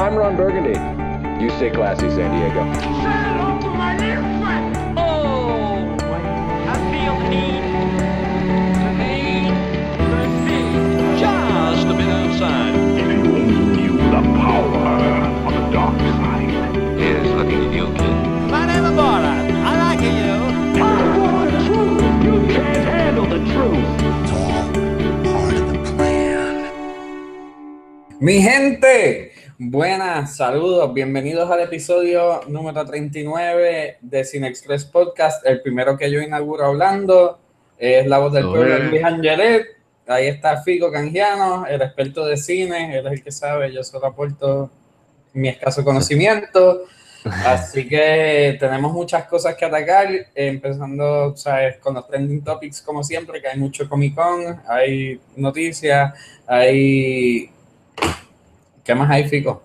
I'm Ron Burgundy. You stay classy, San Diego. Oh, I feel the need, the the just a bit outside. If you only knew the power of the dark side. You. My name is. I like you. I want the truth! You can't handle the truth! Mi gente, buenas, saludos, bienvenidos al episodio número 39 de Cine Express Podcast, el primero que yo inauguro hablando, es la voz del pueblo Oye. Luis Angelet, ahí está Fico Canjiano, el experto de cine, él es el que sabe, yo solo aporto mi escaso conocimiento, así que tenemos muchas cosas que atacar, empezando, sabes, con los trending topics como siempre, que hay mucho Comic Con, hay noticias, hay... ¿Qué más hay, Fico?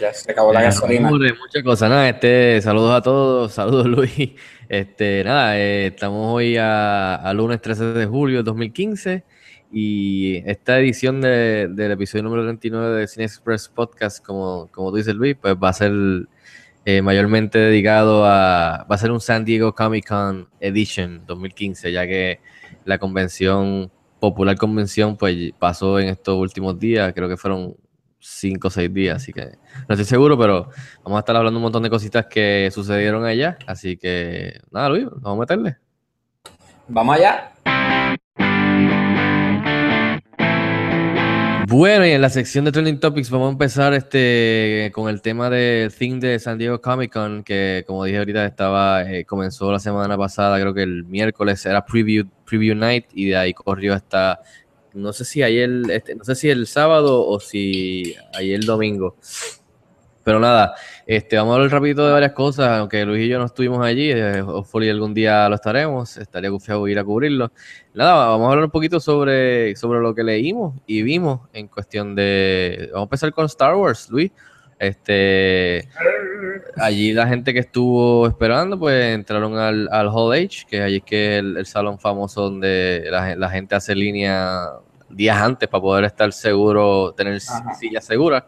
Ya se acabó la Eh, gasolina. muchas cosas, nada, este, saludos a todos, saludos Luis, este, nada, eh, estamos hoy a, a lunes 13 de julio de 2015 y esta edición de- del episodio número 39 de Cine Express Podcast, como, como tú dices Luis, pues va a ser eh, mayormente dedicado a, va a ser un San Diego Comic Con Edition 2015, ya que la convención, popular convención, pues pasó en estos últimos días, creo que fueron cinco o seis días, así que no estoy seguro, pero vamos a estar hablando un montón de cositas que sucedieron allá, así que nada, Luis, vamos a meterle. Vamos allá. Bueno, y en la sección de Trending Topics vamos a empezar este con el tema del thing de San Diego Comic Con, que como dije ahorita estaba, eh, comenzó la semana pasada, creo que el miércoles era preview, preview night, y de ahí corrió hasta, no sé si ayer, este, no sé si el sábado o si ayer domingo. Pero nada, este, vamos a hablar rapidito de varias cosas, aunque Luis y yo no estuvimos allí, eh, hopefully algún día lo estaremos, estaría confiado ir a cubrirlo. Nada, vamos a hablar un poquito sobre, sobre lo que leímos y vimos en cuestión de... Vamos a empezar con Star Wars, Luis. Este, allí la gente que estuvo esperando, pues entraron al, al Hall H, que allí es que el, el salón famoso donde la, la gente hace línea días antes para poder estar seguro, tener sillas seguras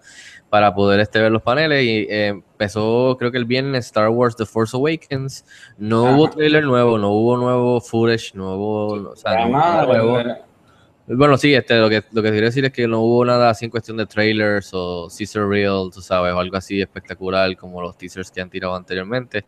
para poder este, ver los paneles. Y eh, empezó, creo que el viernes, Star Wars The Force Awakens. No Ajá. hubo trailer nuevo, no hubo nuevo footage, no hubo. O sea, Nada, nuevo. bueno, sí, este, lo que, lo que quería decir es que no hubo nada así en cuestión de trailers o teaser reel, tú sabes, o algo así espectacular como los teasers que han tirado anteriormente.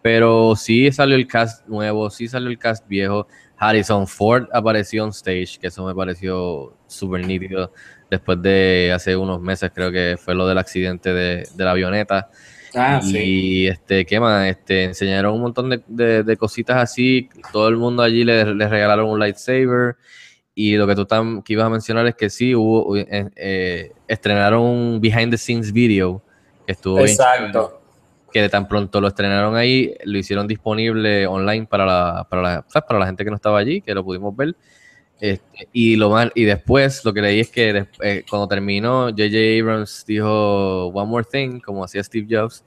Pero sí salió el cast nuevo, sí salió el cast viejo. Harrison Ford apareció on stage, que eso me pareció súper nítido después de hace unos meses, creo que fue lo del accidente de, de la avioneta. Ah, sí. Y este, ¿qué más? Este, enseñaron un montón de, de- de cositas así. Todo el mundo allí les les regalaron un lightsaber. Y lo que tú tam- que ibas a mencionar es que sí, hubo, eh, eh, estrenaron un behind the scenes video que estuvo bien Exacto. Que de tan pronto lo estrenaron ahí, lo hicieron disponible online para la, para la, ¿sabes? para la gente que no estaba allí, que lo pudimos ver. Este, y lo más, y después lo que leí es que eh, cuando terminó, J.J. Abrams dijo One More Thing, como hacía Steve Jobs,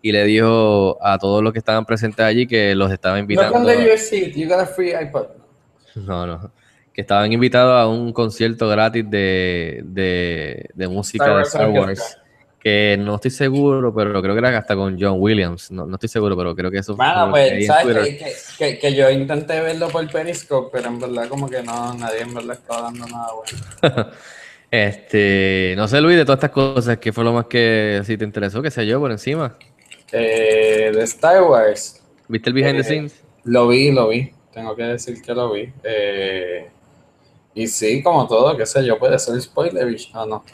y le dijo a todos los que estaban presentes allí que los estaba invitando. seat, you got a free iPod. No, no. Que estaban invitados a un concierto gratis de, de, de música Star de Star. Wars. Que no estoy seguro, pero creo que era hasta con John Williams. No, no estoy seguro, pero creo que eso fue Bueno, leí pues, ¿sabes que, que, que yo intenté verlo por Periscope, pero en verdad como que no, nadie en verdad estaba dando nada bueno. Este, no sé, Luis, de todas estas cosas, ¿qué fue lo más que sí te interesó? ¿Qué sé yo, por encima? Eh, de Star Wars, ¿Viste el behind the Eh, scenes? lo vi, lo vi. Tengo que decir que lo vi. Eh, y sí, como todo, qué sé yo, puede ser spoiler o no.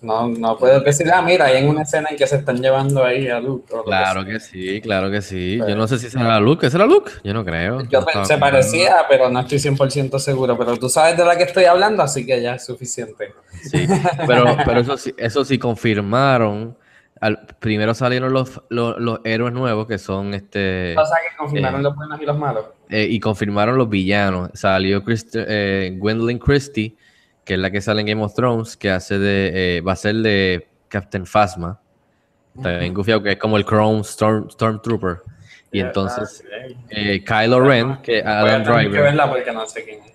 No, no puedes decir, ah, mira, hay en una escena en que se están llevando ahí a Luke. que Claro que sí, claro que sí. Yo no sé si será Luke. ¿Será Luke? Yo no creo. Yo No se parecía, pero no estoy 100% seguro. Pero tú sabes de la que estoy hablando, así que ya es suficiente. Sí, pero, pero eso sí, eso sí confirmaron. al- primero salieron los, los, los héroes nuevos que son este O sea que confirmaron eh, los buenos y los malos. eh, y confirmaron los villanos. Salió Christ- eh, Gwendolyn Christie, que es la que sale en Game of Thrones, que hace de eh, va a ser de Captain Phasma. Está bien gufiado, que es como el Chrome Storm, Stormtrooper. Y entonces eh, Kylo Ren, que a Adam que Driver, porque no sé quién es.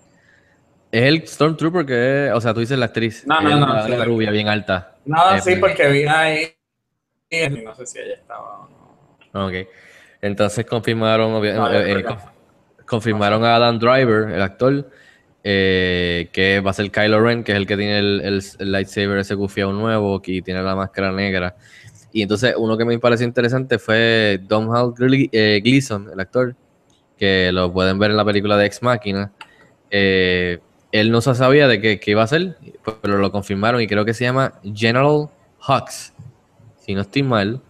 es el Stormtrooper que, es- o sea, tú dices la actriz, No, no, es no, la, sí, la la- rubia bien alta. No, Eh, sí, porque vi ahí. y No sé si ella estaba o no. Ok. Entonces confirmaron, No, eh, eh, que- confirmaron a Adam Driver, el actor, eh, que va a ser Kylo Ren, que es el que tiene el, el- el lightsaber ese gufiado nuevo, que tiene la máscara negra. Y entonces uno que me pareció interesante fue Domhnall Glee- eh, Gleeson, el actor, que lo pueden ver en la película de Ex Machina. Eh, él no se sabía de qué, qué iba a ser, pero lo confirmaron y creo que se llama General Hux, si no estoy mal.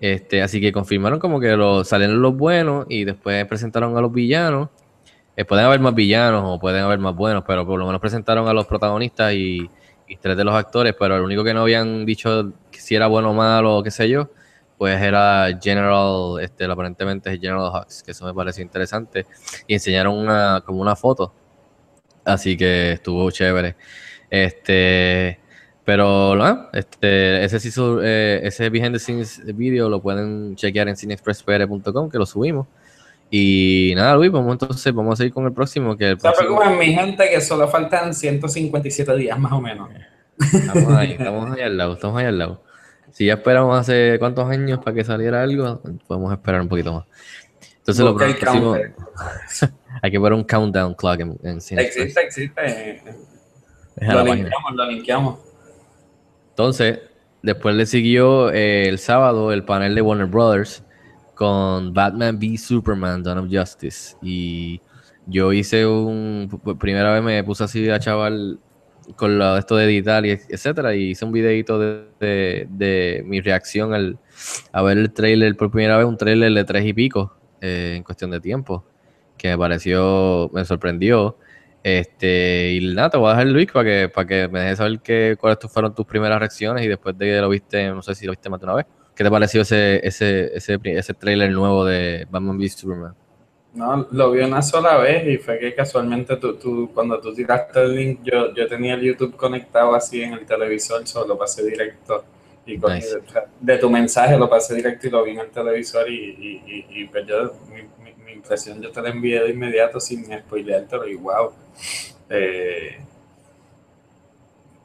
Este, así que confirmaron como que lo, salieron los buenos y después presentaron a los villanos. Eh, pueden haber más villanos o pueden haber más buenos, pero por lo menos presentaron a los protagonistas y, tres de los actores, pero el único que no habían dicho si era bueno o malo o qué sé yo, pues era General, este, aparentemente es General Hux, que eso me pareció interesante. Y enseñaron una, como una foto. Así que estuvo chévere. Este, pero este, ese, eh, ese behind the scenes video lo pueden chequear en cineexpresspr.com, que lo subimos. Y nada, Luis, vamos entonces, vamos a seguir con el próximo, que el No se preocupen, mi gente, que solo faltan 157 días más o menos. Estamos ahí, estamos ahí al lado, estamos ahí al lado. Si ya esperamos hace cuántos años para que saliera algo, podemos esperar un poquito más. Entonces, lo Busca el próximo, hay que poner un countdown clock en, en. Existe, existe. Lo linkeamos, lo linkeamos. Entonces, después le siguió eh, el sábado el panel de Warner Brothers con Batman v Superman, Dawn of Justice. Y yo hice un. Primera vez me puse así a chaval con lo, esto de editar y etcétera. Y hice un videito de, de- mi reacción al, a ver el trailer por primera vez, un trailer de tres y pico eh, en cuestión de tiempo. Que me pareció, me sorprendió. Este, y nada, te voy a dejar Luis para que, para que me dejes saber qué, cuáles fueron tus primeras reacciones y después de que lo viste, no sé si lo viste más de una vez. ¿Qué te pareció ese, ese, ese, ese trailer nuevo de Batman v Superman? No, lo vi una sola vez y fue que casualmente tú, tú cuando tú tiraste el link, yo, yo tenía el YouTube conectado así en el televisor, solo lo pasé directo. Y Nice. de, de tu mensaje lo pasé directo y lo vi en el televisor y, y, y, y pues yo, mi, mi- mi impresión yo te la envié de inmediato sin spoileártelo y wow. Eh,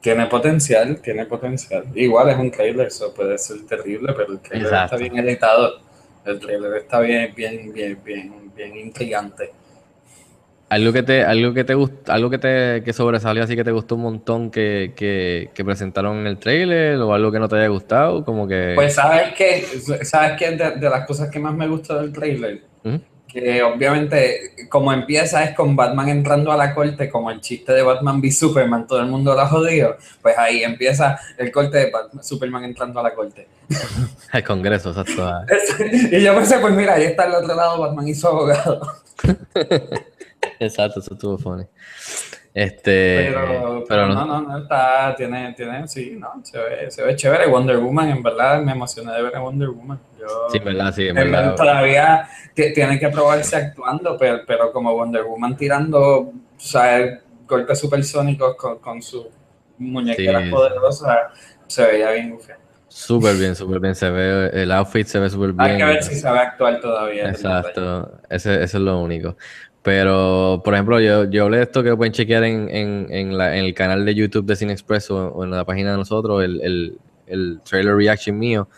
tiene potencial, tiene potencial. Igual es un trailer, eso puede ser terrible, pero el trailer Exacto. está bien editado. El trailer está bien, bien, bien, bien, bien intrigante. Algo que te, algo que te gustó, algo que te que sobresalió así que te gustó un montón que, que, que presentaron en el trailer o algo que no te haya gustado, como que Pues sabes que, sabes que de, de las cosas que más me gustó del trailer, ¿Mm? Que obviamente como empieza es con Batman entrando a la corte, como el chiste de Batman v Superman, todo el mundo lo ha jodido, pues ahí empieza el corte de Batman- Superman entrando a la corte. el Congreso, exacto. ah. y yo pensé, pues mira, ahí está al otro lado Batman y su abogado. Exacto, eso estuvo funny. Este, Pero, pero no, no- no, está, tiene, tiene, sí, no, se ve, se ve chévere. Wonder Woman, en verdad, me emocioné de ver a Wonder Woman. Yo, sí, verdad, sí, en verdad, todavía tiene que probarse actuando, pero, pero como Wonder Woman tirando, o sea, golpes supersónicos con, con sus muñequeras Sí. poderosas, se veía bien gufiado. Súper bien, súper bien. Se ve, el outfit se ve súper bien. Hay que ver si sabe actuar todavía. Exacto, ese, eso es lo único. Pero, por ejemplo, yo, yo hablé de esto que pueden chequear en, en, en, la- en el canal de YouTube de Cine Express o, en la página de nosotros, el, el, el trailer reaction mío.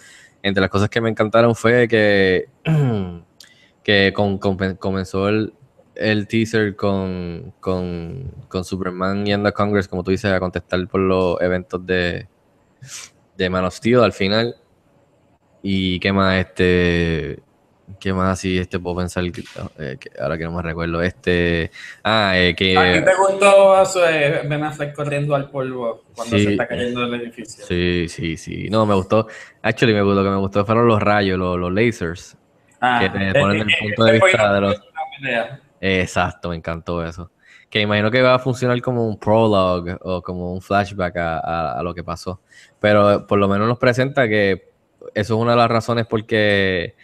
Entre las cosas que me encantaron fue que, que con- comenzó el, el teaser con, con, con Superman yendo a Congress, como tú dices, a contestar por los eventos de, de Man of Steel al final. Y qué más, este. ¿Qué más así este puedo pensar? que- eh, que ahora que no me recuerdo. Este. Ah, eh, ¿A ti que. te gustó eso de Ben Affleck corriendo al polvo cuando Sí. se está cayendo del edificio? Sí, sí, sí. No, me gustó. Actually, me, lo que me gustó fueron los rayos, los, los lasers. Ah, que te eh, ponen eh, el eh, punto de vista de los. Exacto, me encantó eso. Que imagino que va a funcionar como un prologue o como un flashback a, a- a lo que pasó. Pero por lo menos nos presenta que eso es una de las razones por qué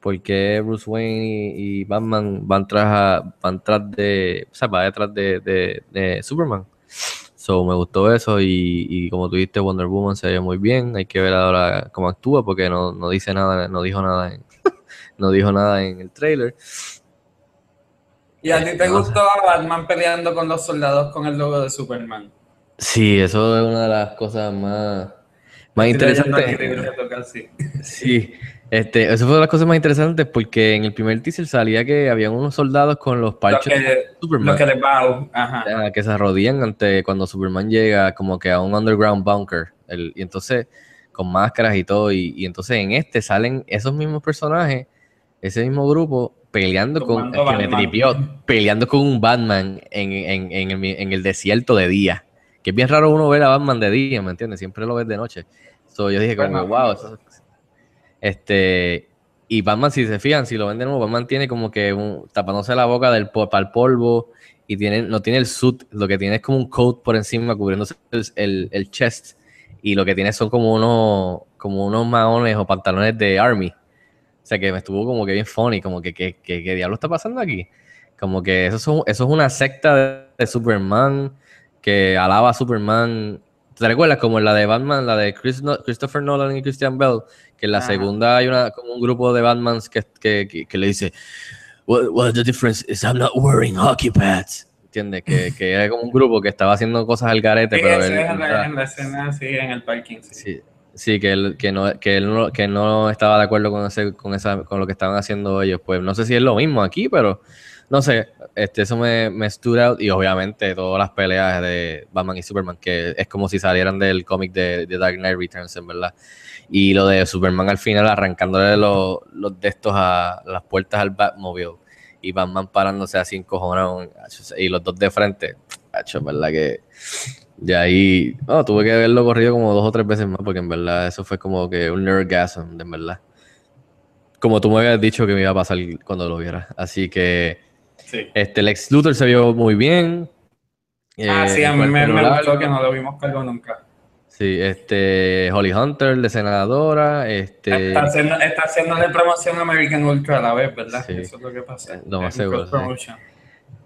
porque Bruce Wayne y, y Batman van tras, a- van tras de, o sea, va detrás de, de- de Superman. So, me gustó eso y, y como tú dijiste, Wonder Woman se ve muy bien. Hay que ver ahora cómo actúa porque no, no dice nada, no dijo nada en, no dijo nada en el trailer. ¿Y a ti te No sé. gustó a Batman peleando con los soldados con el logo de Superman? Sí, eso es una de las cosas más. Más Estoy leyendo el interesante. libro que toca así. Sí, este, eso fue de las cosas más interesantes porque en el primer teaser salía que habían unos soldados con los Lo parches de que, Superman lo que les va. Ajá. que se arrodillan ante cuando Superman llega como que a un underground bunker. El- y entonces, con máscaras y todo. Y, y entonces en este salen esos mismos personajes, ese mismo grupo, peleando con, que me tripió, peleando con un Batman en, en- en el, en el desierto de día. Que es bien raro uno ver a Batman de día, ¿me entiendes? Siempre lo ves de noche. So, yo dije como, wow, eso- este, y Batman, si se fijan, si lo ven de nuevo, Batman tiene como que un, tapándose la boca del para el polvo y tiene, no tiene el suit, lo que tiene es como un coat por encima cubriéndose el, el- chest y lo que tiene son como unos, como unos maones o pantalones de army. O sea que me estuvo como que bien funny, como que ¿qué, qué, qué diablo está pasando aquí? Como que eso, son- eso es una secta de Superman que alaba a Superman. ¿Te recuerdas como la de Batman, la de Chris Christopher Nolan y Christian Bell? Que en la Ajá. segunda hay una, como un grupo de Batmans que, que, que, que le dice, well, well, the difference is I'm not wearing hockey pads. ¿Entiendes? Que, que era como un grupo que estaba haciendo cosas al garete, Sí, pero ese él- es en, la, era- en la escena así en el parking. Sí. Sí, sí, que él, que no, que él no, que no estaba de acuerdo con ese, con esa, con lo que estaban haciendo ellos. Pues no sé si es lo mismo aquí, pero no sé, este, eso me, me stood out. Y obviamente todas las peleas de Batman y Superman, que es como si salieran del cómic de, Dark Knight Returns, en verdad. Y lo de Superman al final arrancándole los, de estos a las puertas al Batmobile. Y Batman parándose así encojonado. Y los dos de frente. Hacho, en verdad que. De ahí, no, tuve que verlo corrido como dos o tres veces más, porque en verdad eso fue como que un nerdgasm, en verdad. Como tú me habías dicho que me iba a pasar cuando lo viera. Así que, Sí. este, Lex Luthor se vio muy bien. ah, Eh, sí, a mí me, me gustó que no lo vimos cargo nunca. Sí, este, Holly Hunter de senadora, este, Está haciendo, está haciéndole promoción a American Ultra a la vez, ¿verdad? Sí. Eso es lo que pasa. Lo más seguro, sí.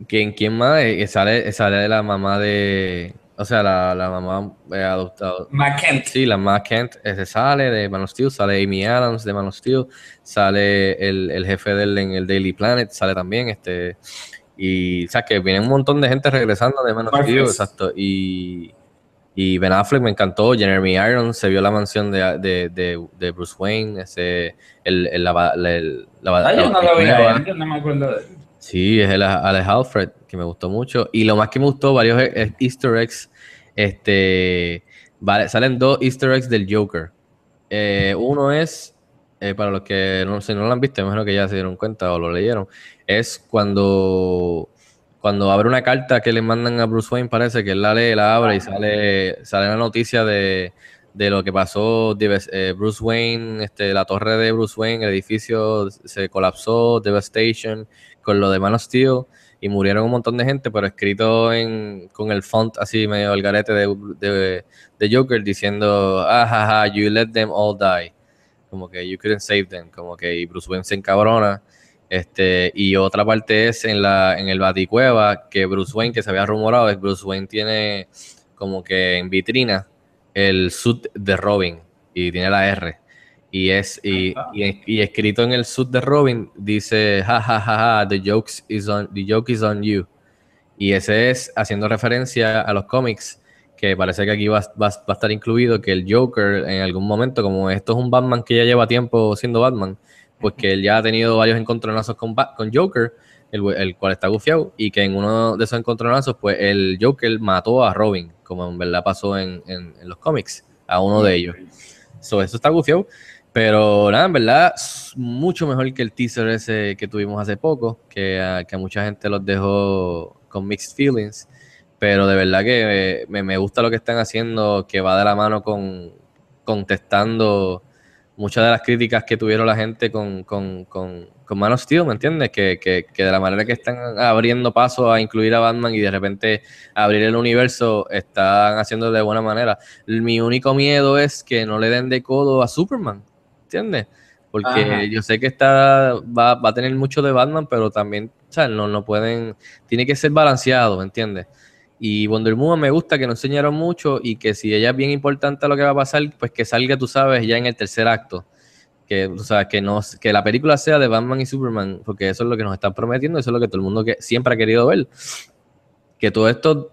¿quién, quién más? Eh, sale, sale de la mamá de, o sea, la, la mamá eh, adoptada. McKent. Sí, la más Kent sale de Man of Steel, sale Amy Adams de Man of Steel, sale el, el jefe del en el Daily Planet, sale también, este, y o sea que viene un montón de gente regresando de Man of Steel, exacto, y, y Ben Affleck me encantó, Jeremy Irons se vio la mansión de, de, de, de Bruce Wayne, ese, el, el, la, la, el- la- Ah, yo no lo vi yo no me acuerdo de él. Sí, es el Alex Alfred, que me gustó mucho. Y lo más que me gustó, varios e- easter eggs. Este, vale, salen dos easter eggs del Joker. Eh, uno es, eh, para los que no, si no lo han visto, imagino que ya se dieron cuenta o lo leyeron, es cuando, cuando abre una carta que le mandan a Bruce Wayne, parece que él la lee, la abre y sale, sale la noticia de, de lo que pasó, eh, Bruce Wayne, este, la torre de Bruce Wayne, el edificio se colapsó, devastation, con lo de Man y murieron un montón de gente, pero escrito en, con el font así medio al garete de, de, de Joker diciendo, ah, ja, ja, you let them all die, como que you couldn't save them, como que y Bruce Wayne se encabrona. Este, y otra parte es en la en el Baticueva que Bruce Wayne, que se había rumorado, es Bruce Wayne tiene como que en vitrina el suit de Robin y tiene la R. Y es y, y, y escrito en el suit de Robin dice ja ja ja ja the jokes is on the joke is on you. Y ese es haciendo referencia a los cómics que parece que aquí va, va- va a estar incluido que el Joker en algún momento, como esto es un Batman que ya lleva tiempo siendo Batman, pues que él ya ha tenido varios encontronazos con, con Joker, el, el cual está gufiado, y que en uno de esos encontronazos, pues el Joker mató a Robin, como en verdad pasó en, en- en los cómics, a uno de ellos. So, eso está gufiado. Pero nada, en verdad, mucho mejor que el teaser ese que tuvimos hace poco, que a, mucha gente los dejó con mixed feelings. Pero de verdad que me, me gusta lo que están haciendo, que va de la mano con contestando muchas de las críticas que tuvieron la gente con, con, con, con Man of Steel, ¿me entiendes? Que, que, que de la manera que están abriendo paso a incluir a Batman y de repente abrir el universo, están haciendo de buena manera. Mi único miedo es que no le den de codo a Superman, ¿entiendes? Porque Ajá. yo sé que está, va, va a tener mucho de Batman, pero también, o sea, no, no pueden, tiene que ser balanceado, ¿me entiendes? Y Wonder Woman me gusta que nos enseñaron mucho y que si ella es bien importante a lo que va a pasar, pues que salga, tú sabes, ya en el tercer acto. Que, tú sabes, que, no, que la película sea de Batman y Superman, porque eso es lo que nos están prometiendo, eso es lo que todo el mundo que, siempre ha querido ver. Que todo esto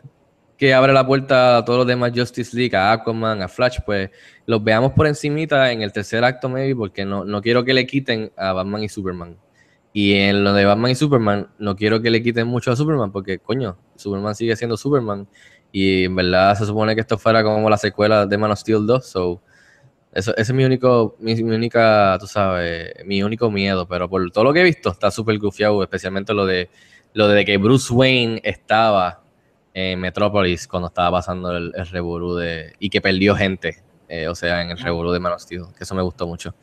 que abre la puerta a todos los demás Justice League, a Aquaman, a Flash, pues los veamos por encimita en el tercer acto, maybe, porque no, no quiero que le quiten a Batman y Superman. Y en lo de Batman y Superman, no quiero que le quiten mucho a Superman, porque coño, Superman sigue siendo Superman. Y en verdad se supone que esto fuera como la secuela de Man of Steel 2. So, eso, ese es mi único, mi, única, tú sabes, mi único miedo. Pero por todo lo que he visto, está súper gufiado, especialmente lo de lo de que Bruce Wayne estaba en Metropolis cuando estaba pasando el, el revolú de. y que perdió gente. eh, o sea, en el revolú de Man of Steel, que eso me gustó mucho.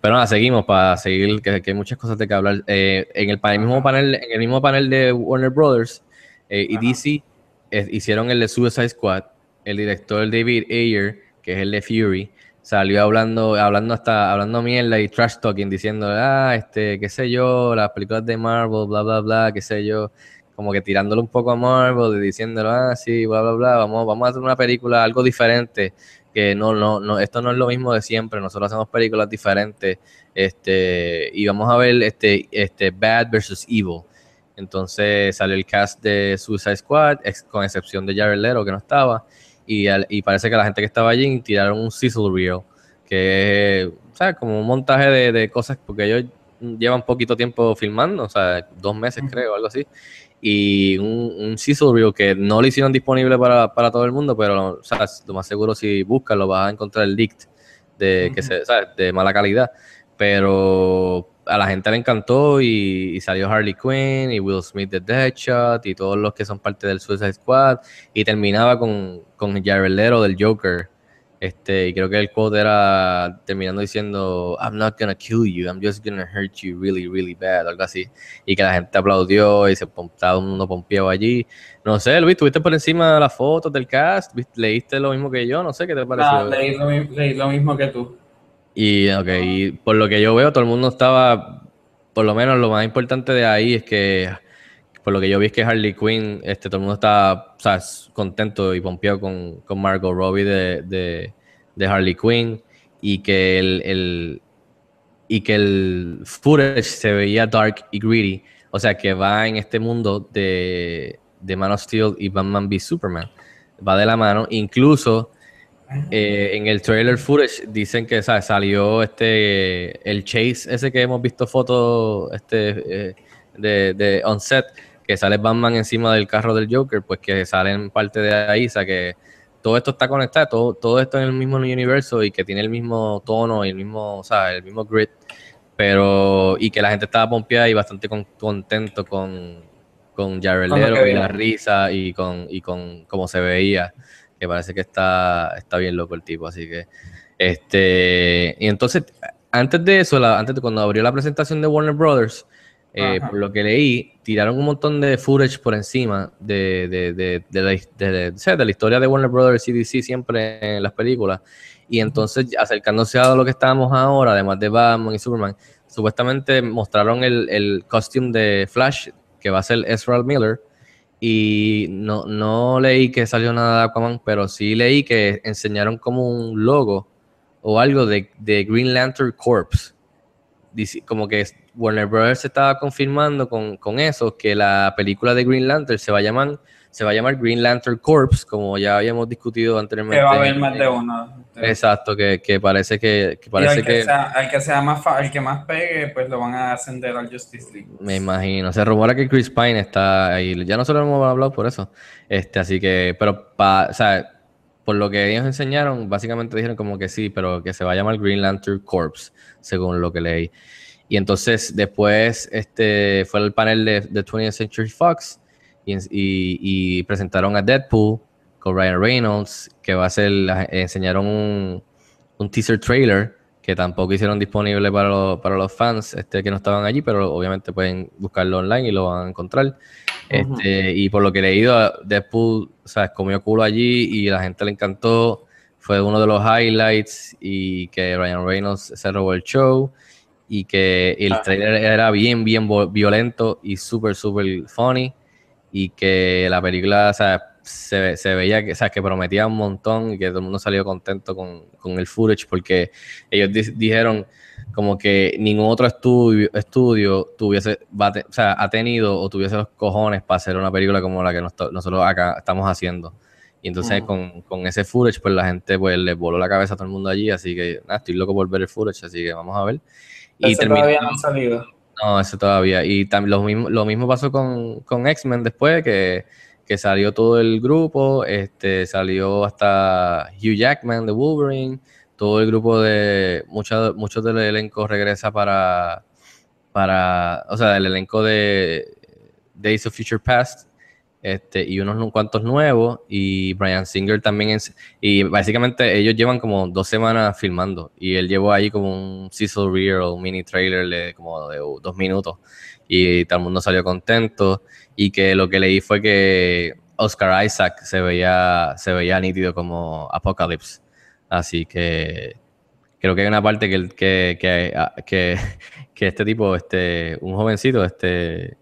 Pero nada, seguimos para seguir, que, que hay muchas cosas de que hablar. Eh, en, el, mismo panel, en el mismo panel de Warner Brothers eh, y. DC eh, hicieron el de Suicide Squad. El director David Ayer, que es el de Fury, salió hablando, hablando hasta, hablando mierda y trash talking, diciendo, ah, este, qué sé yo, las películas de Marvel, bla, bla, bla, qué sé yo, como que tirándole un poco a Marvel y diciéndolo, ah, sí, bla, bla, bla, vamos, vamos a hacer una película, algo diferente, que no, no, no, esto no es lo mismo de siempre, nosotros hacemos películas diferentes, este, y vamos a ver este, este Bad versus Evil. Entonces salió el cast de Suicide Squad, ex- con excepción de Jared Leto, que no estaba, y, al- y parece que la gente que estaba allí tiraron un sizzle reel, que es, o sea, como un montaje de, de cosas, porque ellos llevan poquito tiempo filmando, o sea, dos meses creo, algo así, y un, un sizzle reel que no lo hicieron disponible para, para todo el mundo, pero o sea, lo más seguro si buscas lo vas a encontrar el leaked de, que Ujú. se, ¿sabes? de mala calidad, pero a la gente le encantó y, y salió Harley Quinn y Will Smith de Deadshot y todos los que son parte del Suicide Squad y terminaba con, con Jared Leto del Joker este y creo que el quote era terminando diciendo I'm not gonna kill you I'm just gonna hurt you really really bad algo así. Y que la gente aplaudió y se estaba un mundo pompeado allí. No sé Luis tuviste por encima de las fotos del cast ¿Viste- leíste lo mismo que yo no sé qué te pareció Ah, leí, lo, mi- leí lo mismo que tú. y, ok, y por lo que yo veo, todo el mundo estaba, por lo menos lo más importante de ahí es que, por lo que yo vi es que Harley Quinn, este, todo el mundo estaba o sea, contento y pompeado con, con Margot Robbie de, de, de Harley Quinn y que el, el- y que el footage se veía dark y gritty, o sea que va en este mundo de, de Man of Steel y Batman v Superman, va de la mano, incluso eh, en el trailer footage dicen que salió este el chase ese que hemos visto fotos este eh, de, de on set que sale Batman encima del carro del Joker pues que salen parte de ahí o sea que todo esto está conectado todo, todo esto en el mismo universo y que tiene el mismo tono y el mismo o sea, el mismo grit pero y que la gente estaba pompeada y bastante con- contento con con Jared Leto y la risa y con y con cómo se veía que parece que está, está bien loco el tipo, así que este y entonces antes de eso, la- antes de cuando abrió la presentación de Warner Brothers, eh, por lo que leí, tiraron un montón de footage por encima de, de, de, de la, historia de Warner Brothers y DC siempre en las películas. Y entonces, acercándose a lo que estábamos ahora, además de Batman y Superman, supuestamente mostraron el, el costume de Flash, que va a ser Ezra Miller, y no, no leí que salió nada de Aquaman, pero sí leí que enseñaron como un logo o algo de, de Green Lantern Corps. Como que Warner Brothers estaba confirmando con, con eso que la película de Green Lantern se va a llamar se va a llamar Green Lantern Corps, como ya habíamos discutido anteriormente. Que va a haber más de uno. Exacto, que, que parece que, que Y parece al que, que sea, al que sea más al que más pegue, pues lo van a ascender al Justice League. Me imagino. Se rumora que Chris Pine está ahí. Ya nosotros hemos hablado por eso. Este, así que, pero pa, o sea, por lo que ellos enseñaron, básicamente dijeron como que sí, pero que se va a llamar Green Lantern Corps, según lo que leí. Y entonces después este, fue el panel de, de 20th Century Fox y, y- y presentaron a Deadpool con Ryan Reynolds, que va a ser, enseñaron un, un teaser trailer que tampoco hicieron disponible para, los- para los fans este, que no estaban allí, pero obviamente pueden buscarlo online y lo van a encontrar. Este, y por lo que he leído, Deadpool o sea, comió culo allí y la gente le encantó. Fue uno de los highlights y que Ryan Reynolds se robó el show y que el Ah. trailer era bien, bien violento y súper, súper funny y que la película, o sea, se, se veía que, o sea, que prometía un montón y que todo el mundo salió contento con, con el footage porque ellos di- dijeron como que ningún otro estudio, estudio tuviese, o sea, ha tenido o tuviese los cojones para hacer una película como la que nos nosotros acá estamos haciendo. Y entonces Ujú. con, con ese footage, pues la gente pues le voló la cabeza a todo el mundo allí, así que nada, estoy loco por ver el footage, así que vamos a ver. Y Ese terminó- todavía no ha salido. no, ese todavía. Y también lo mismo, lo mismo pasó con, con X-Men después, que, que salió todo el grupo, este, salió hasta Hugh Jackman de Wolverine, todo el grupo de, muchos muchos del elenco regresa para, para, o sea, el elenco de Days of Future Past, este, y unos cuantos nuevos, y Brian Singer también, y básicamente ellos llevan como dos semanas filmando, y él llevó ahí como un sizzle reel un mini trailer de como de dos minutos, y todo el mundo salió contento, y que lo que leí fue que Oscar Isaac se veía, se veía nítido como Apocalypse, así que creo que hay una parte que, que, que, ah, que, que este tipo, este, un jovencito, este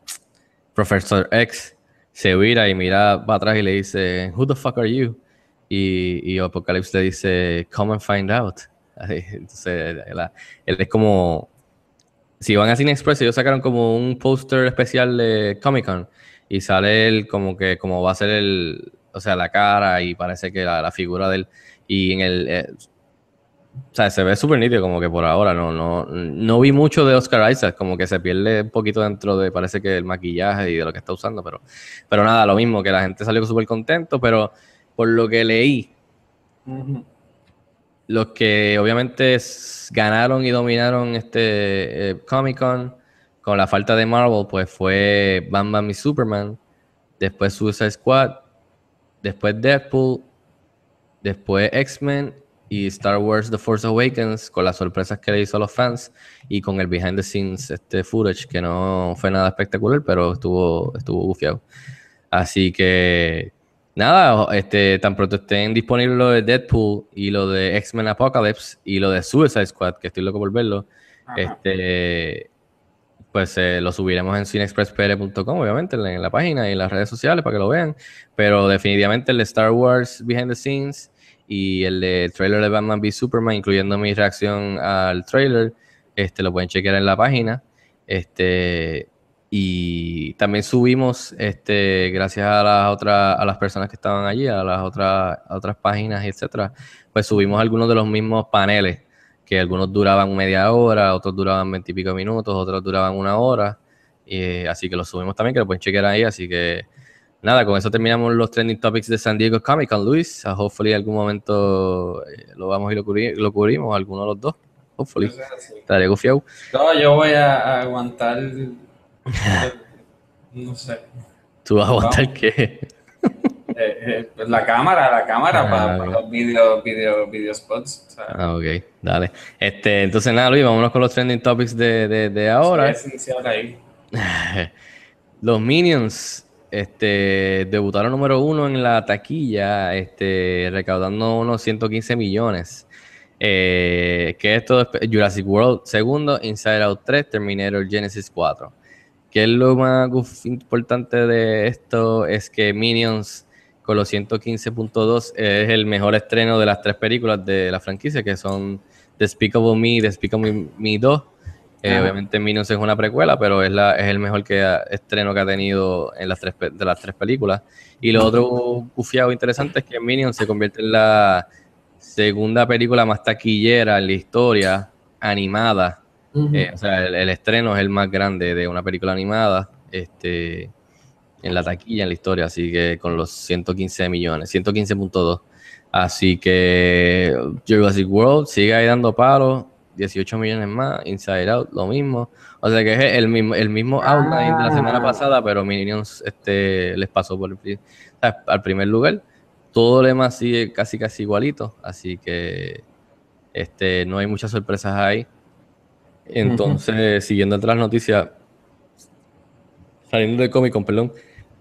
Professor X, se vira y mira para atrás y le dice, Who the fuck are you? Y, y Apocalypse le dice, Come and find out. Entonces, él es como. Si van a Cine Express, ellos sacaron como un póster especial de Comic Con y sale él como que como va a ser el, o sea, la cara y parece que la, la figura de él y en el, eh, o sea, se ve súper nítido como que por ahora, no, no, no vi mucho de Oscar Isaac, como que se pierde un poquito dentro de, parece que el maquillaje y de lo que está usando, pero, pero nada, lo mismo, que la gente salió súper contento, pero por lo que leí, los que obviamente ganaron y dominaron este eh, Comic Con con la falta de Marvel, pues fue Batman y Superman, después Suicide Squad, después Deadpool, después X-Men y Star Wars The Force Awakens con las sorpresas que le hizo a los fans y con el behind the scenes este footage que no fue nada espectacular, pero estuvo estuvo bufiado. Así que nada, este tan pronto estén disponibles lo de Deadpool y lo de X-Men Apocalypse y lo de Suicide Squad, que estoy loco por verlo. Ajá. Este pues eh, lo subiremos en cinexpresspr.com, obviamente, en la, página y en las redes sociales para que lo vean. Pero definitivamente el de Star Wars Behind the Scenes y el de trailer de Batman v Superman, incluyendo mi reacción al trailer, este, lo pueden chequear en la página. Este, y también subimos, este, gracias a las otras, a las personas que estaban allí, a las otras, otras páginas, etcétera, pues subimos algunos de los mismos paneles que algunos duraban media hora, otros duraban veintipico minutos, otros duraban una hora. y, así que los subimos también, que lo pueden chequear ahí. Así que nada, con eso terminamos los trending topics de San Diego Comic Con, Luis. Uh, hopefully en algún momento eh, lo vamos y lo, cubri- lo cubrimos, alguno de los dos. Hopefully. Estaré gufiado. No, yo voy a, a aguantar. No sé. ¿Tú vas a aguantar Vamos. qué? eh, eh, la cámara, la cámara Ah, para, los video, video, video spots. O sea, Ah, ok, dale. Este, entonces nada, Luis, vámonos con los trending topics de, de, de ahora. es esencial ahí. Los Minions este, debutaron número uno en la taquilla, este, recaudando unos 115 millones. Eh, que esto es Jurassic World segundo, Inside Out 3, Terminator Genesis 4. ¿Qué es lo más importante de esto? Es que Minions con los 115.2 es el mejor estreno de las tres películas de la franquicia, que son Despicable Me Despicable Me 2. Eh, obviamente Minions es una precuela, pero es, la, es el mejor que ha- estreno que ha tenido en las tres, de las tres películas. Y lo otro bufiado interesante es que Minions se convierte en la segunda película más taquillera en la historia animada. Eh, o sea, el, el estreno es el más grande de una película animada este, en la taquilla, en la historia. Así que con los 115 millones, 115.2. Así que Jurassic World sigue ahí dando palos, 18 millones más, Inside Out lo mismo. O sea que es el mismo, el mismo outline de la semana Ah. pasada, pero Minions este, les pasó por el, al primer lugar. Todo lo demás sigue casi casi igualito, así que este, no hay muchas sorpresas ahí. Entonces, siguiendo entre las noticias, saliendo de Comic Con, perdón,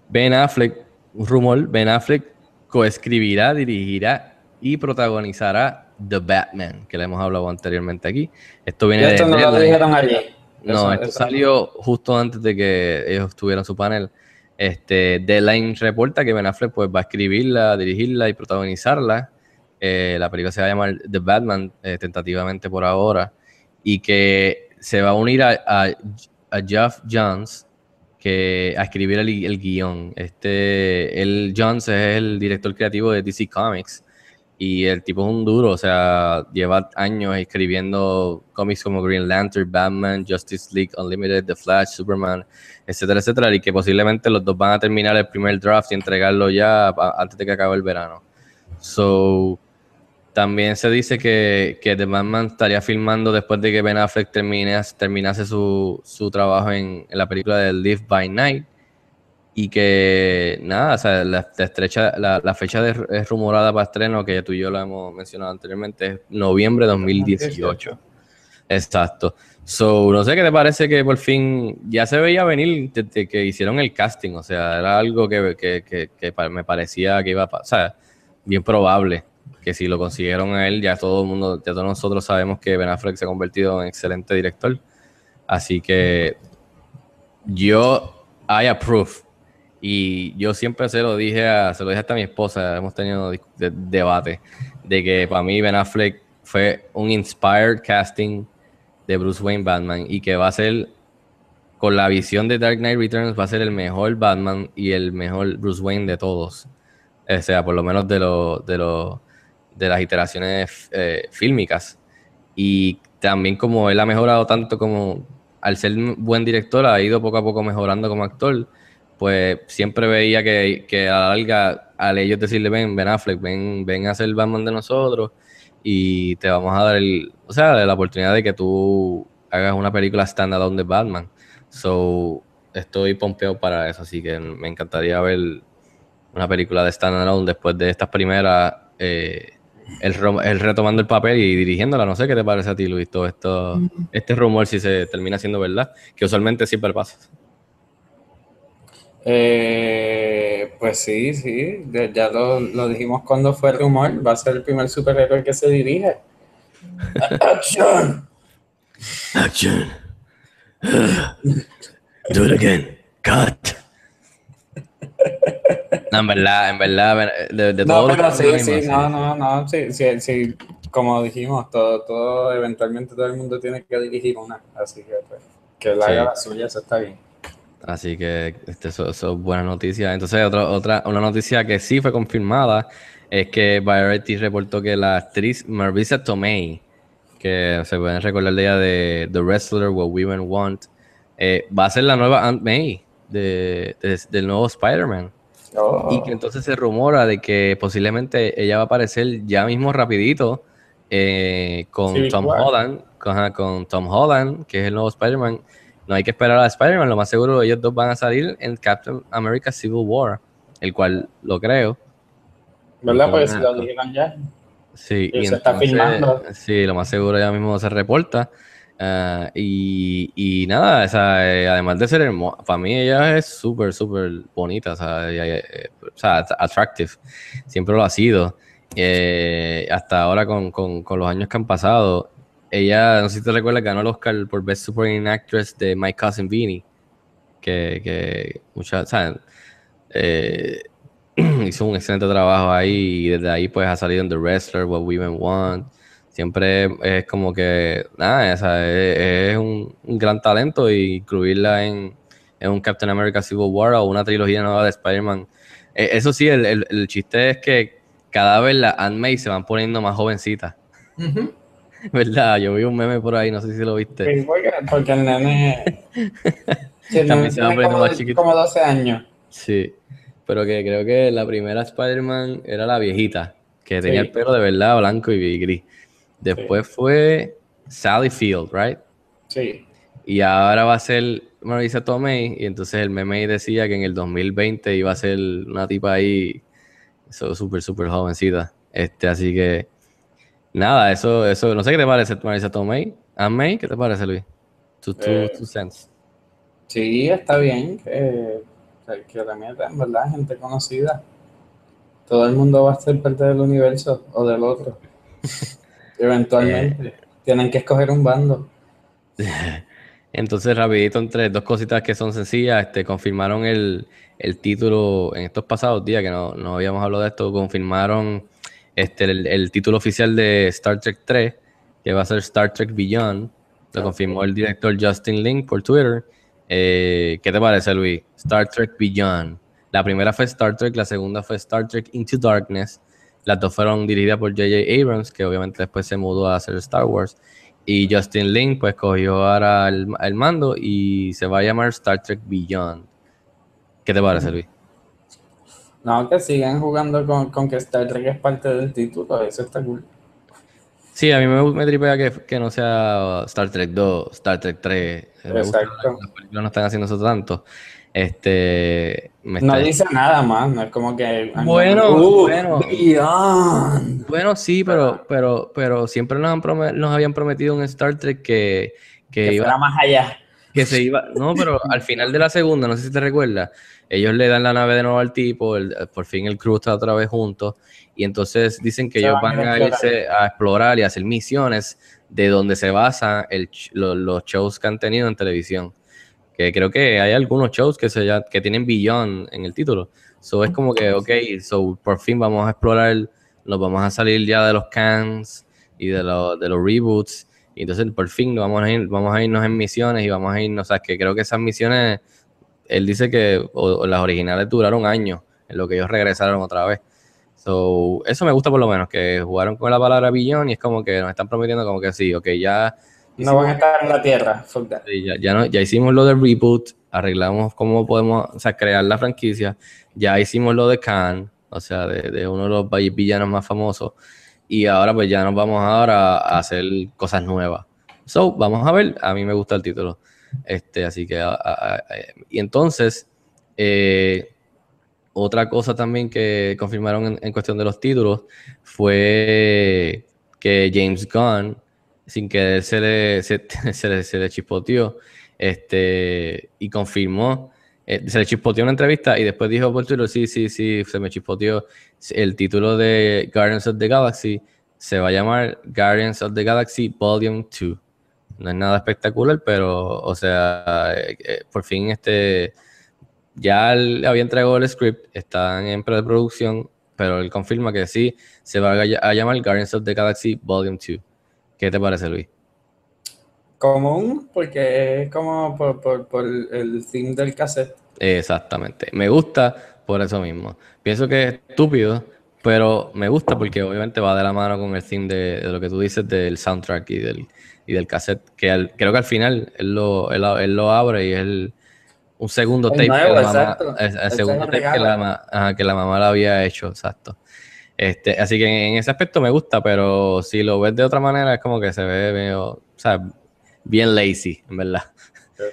Ben Affleck, un rumor, Ben Affleck coescribirá, dirigirá y protagonizará The Batman, que le hemos hablado anteriormente aquí. Esto viene esto de no lo dijeron allí. No, Eso- esto eso- salió justo antes de que ellos tuvieran su panel. Este, Deadline reporta que Ben Affleck pues, va a escribirla, dirigirla y protagonizarla. Eh, la película se va a llamar The Batman, eh, tentativamente por ahora, y que se va a unir a, a, a Jeff Johns, que, a escribir el, el guion. Este, el Jones es el director creativo de DC Comics y el tipo es un duro, o sea, lleva años escribiendo cómics como Green Lantern, Batman, Justice League Unlimited, The Flash, Superman, etcétera, etcétera, y que posiblemente los dos van a terminar el primer draft y entregarlo ya antes de que acabe el verano. So, también se dice que, que The Batman estaría filmando después de que Ben Affleck terminase su, su trabajo en, en la película de Live by Night. Y que nada, o sea, la, estrecha, la, la fecha de, es rumorada para estreno, que tú y yo lo hemos mencionado anteriormente, es noviembre de 2018. Exacto. So, no sé qué te parece que por fin ya se veía venir desde que hicieron el casting, o sea, era algo que, que- que- me parecía que iba a pasar, bien probable que si lo consiguieron a él, ya todo el mundo, ya todos nosotros sabemos que Ben Affleck se ha convertido en excelente director. Así que yo, I approve. Y yo siempre se lo dije a, se lo dije hasta a mi esposa, hemos tenido dis- de- debate, de que para mí Ben Affleck fue un inspired casting de Bruce Wayne Batman y que va a ser, con la visión de Dark Knight Returns, va a ser el mejor Batman y el mejor Bruce Wayne de todos. O sea, por lo menos de, lo, de, lo- de las iteraciones eh, fílmicas. Y también como él ha mejorado tanto como al ser buen director, ha ido poco a poco mejorando como actor, pues siempre veía que, que a la larga, al ellos decirle, ven, Ben Affleck, ven, ven a ser el Batman de nosotros y te vamos a dar el, o sea, la oportunidad de que tú hagas una película standalone de Batman. So, estoy pompeado para eso, así que me encantaría ver una película de standalone después de estas primeras, eh, él retomando el papel y dirigiéndola. No sé qué te parece a ti, Luis, todo esto, este rumor si se termina siendo verdad, que usualmente siempre pasa. Eh, pues sí, sí, de- ya lo, lo dijimos cuando fue el rumor, va a ser el primer superhéroe que se dirige. ¡Action! Action. Do it again. Cut. No, en verdad, en verdad, de, de No, todo pero sí, sí, sí. no, no, no, sí, sí, sí, como dijimos, todo, todo, eventualmente todo el mundo tiene que dirigir una, así que pues, que Sí. haga la suya, eso está bien. Así que este, eso, eso es buena noticia. Entonces, otra, otra, una noticia que sí fue confirmada es que Variety reportó que la actriz Marisa Tomei, que se pueden recordar de ella de The Wrestler, What Women Want, eh, va a ser la nueva Aunt May de, de- del nuevo Spider-Man. Oh, Y que entonces se rumora de que posiblemente ella va a aparecer ya mismo rapidito eh, con Tom War. Holland, con, con Tom Holland, que es el nuevo Spider-Man. No hay que esperar a Spider-Man, lo más seguro ellos dos van a salir en Captain America Civil War, el cual lo creo. ¿Verdad? Pues si lo dijeron ya. Sí, Y se está filmando. Sí, lo más seguro ya mismo se reporta. Ah, y, y nada, o sea, eh, además de ser hermosa, para mí ella es súper, súper bonita, o sea, ella, eh, o sea, at- attractive, siempre lo ha sido. Eh, hasta ahora con, con- con los años que han pasado, ella, no sé si te recuerdas, ganó el Oscar por Best Supporting Actress de My Cousin Vinny, que, que muchas, ¿saben? Eh, hizo un excelente trabajo ahí y desde ahí pues ha salido en The Wrestler, What Women Want. Siempre es como que, nada, es, un, gran talento y incluirla en, en un Captain America Civil War o una trilogía nueva de Spider-Man. Eh, eso sí, el, el- chiste es que cada vez las Aunt May se van poniendo más jovencitas, ¿verdad? Yo vi un meme por ahí, no sé si lo viste. Sí, porque, porque el nene, sí, el También nene se va tiene como, más chiquito. como 12 años. Sí, pero que creo que la primera Spider-Man era la viejita, que tenía Sí. el pelo de verdad blanco y gris. Después fue Sally Field, ¿right? Sí. Y ahora va a ser Marisa Tomei, y entonces el meme decía que en el 2020 iba a ser una tipa ahí so- súper, súper jovencita. Este, así que, nada, eso, eso, no sé qué te parece Marisa Tomei. ¿A May? ¿Qué te parece, Luis? Tu, tu, Eh, sense. Sí, está bien que, que, que le metan, ¿verdad? Gente conocida. Todo el mundo va a ser parte del universo o del otro. Eventualmente. Tienen que escoger un bando. Entonces, rapidito, entre dos cositas que son sencillas, este, confirmaron el, el título en estos pasados días, que no, no habíamos hablado de esto, confirmaron este, el, el título oficial de Star Trek 3, que va a ser Star Trek Beyond. Lo confirmó el director Justin Lin por Twitter. Eh, ¿Qué te parece, Luis? Star Trek Beyond. La primera fue Star Trek, la segunda fue Star Trek Into Darkness. Las dos fueron dirigidas por J.J. Abrams, que obviamente después se mudó a hacer Star Wars. Y Justin Lin, pues cogió ahora el, el mando y se va a llamar Star Trek Beyond. ¿Qué te parece, Luis? No, que sigan jugando con, con que Star Trek es parte del título, eso está cool. Sí, a mí me, me tripea que, que no sea Star Trek 2, Star Trek 3. Me gusta que Exacto. Las películas no están haciendo eso tanto. Este, me No está- dice nada más, no es como que. Bueno, Uh, bueno. Beyond. Bueno, sí, pero, pero, pero siempre nos, han prome- nos habían prometido en Star Trek que, que Que iba, fuera más allá. Que se iba. No, pero al final de la segunda, no sé si te recuerdas, ellos le dan la nave de nuevo al tipo, el- por fin el crew está otra vez juntos, y entonces dicen que Se ellos van a van irse a explorar y a hacer misiones de donde se basan el, lo- los shows que han tenido en televisión. Que creo que hay algunos shows que, se ya, que tienen Beyond en el título. So es como que, ok, so por fin vamos a explorar, nos vamos a salir ya de los cans y de, los de los reboots. Y entonces por fin vamos a, ir, vamos a irnos en misiones y vamos a irnos, o sea, que creo que esas misiones, él dice que o- o las originales duraron años, en lo que ellos regresaron otra vez. So, eso me gusta por lo menos, que jugaron con la palabra billón y es como que nos están prometiendo como que sí, ok, ya No van a estar en la tierra. Ya, ya, no- ya hicimos lo del reboot, arreglamos cómo podemos o sea, crear la franquicia, ya hicimos lo de Khan, o sea, de, de uno de los vi- villanos más famosos, y ahora pues ya nos vamos ahora a hacer cosas nuevas. So, vamos a ver, a mí me gusta el título. Este, así que, y entonces, eh, otra cosa también que confirmaron en, cuestión de los títulos fue que James Gunn, sin que se le, se, se le, se le chispoteó, este, y confirmó, eh, se le chispoteó una entrevista y después dijo por Twitter, sí, sí, sí, se me chispoteó, el título de Guardians of the Galaxy se va a llamar Guardians of the Galaxy Volume 2. No es nada espectacular, pero, o sea, eh, eh, por fin este ya le había entregado el script, están en preproducción, pero él confirma que sí, se va a, a llamar Guardians of the Galaxy Volume 2. ¿Qué te parece, Luis? Común, porque es como por, por, por el theme del cassette. Exactamente. Me gusta por eso mismo. Pienso que es estúpido, pero me gusta porque obviamente va de la mano con el theme de, de lo que tú dices del soundtrack y del, y del cassette, que al- creo que al final él lo, él, él lo abre y es el- un segundo El tape nuevo, que la mamá, el segundo tape que la, ma- ajá, que la mamá lo había hecho, exacto. Este, así que en ese aspecto me gusta, pero si lo ves de otra manera es como que se ve medio, o sea, bien lazy, en verdad.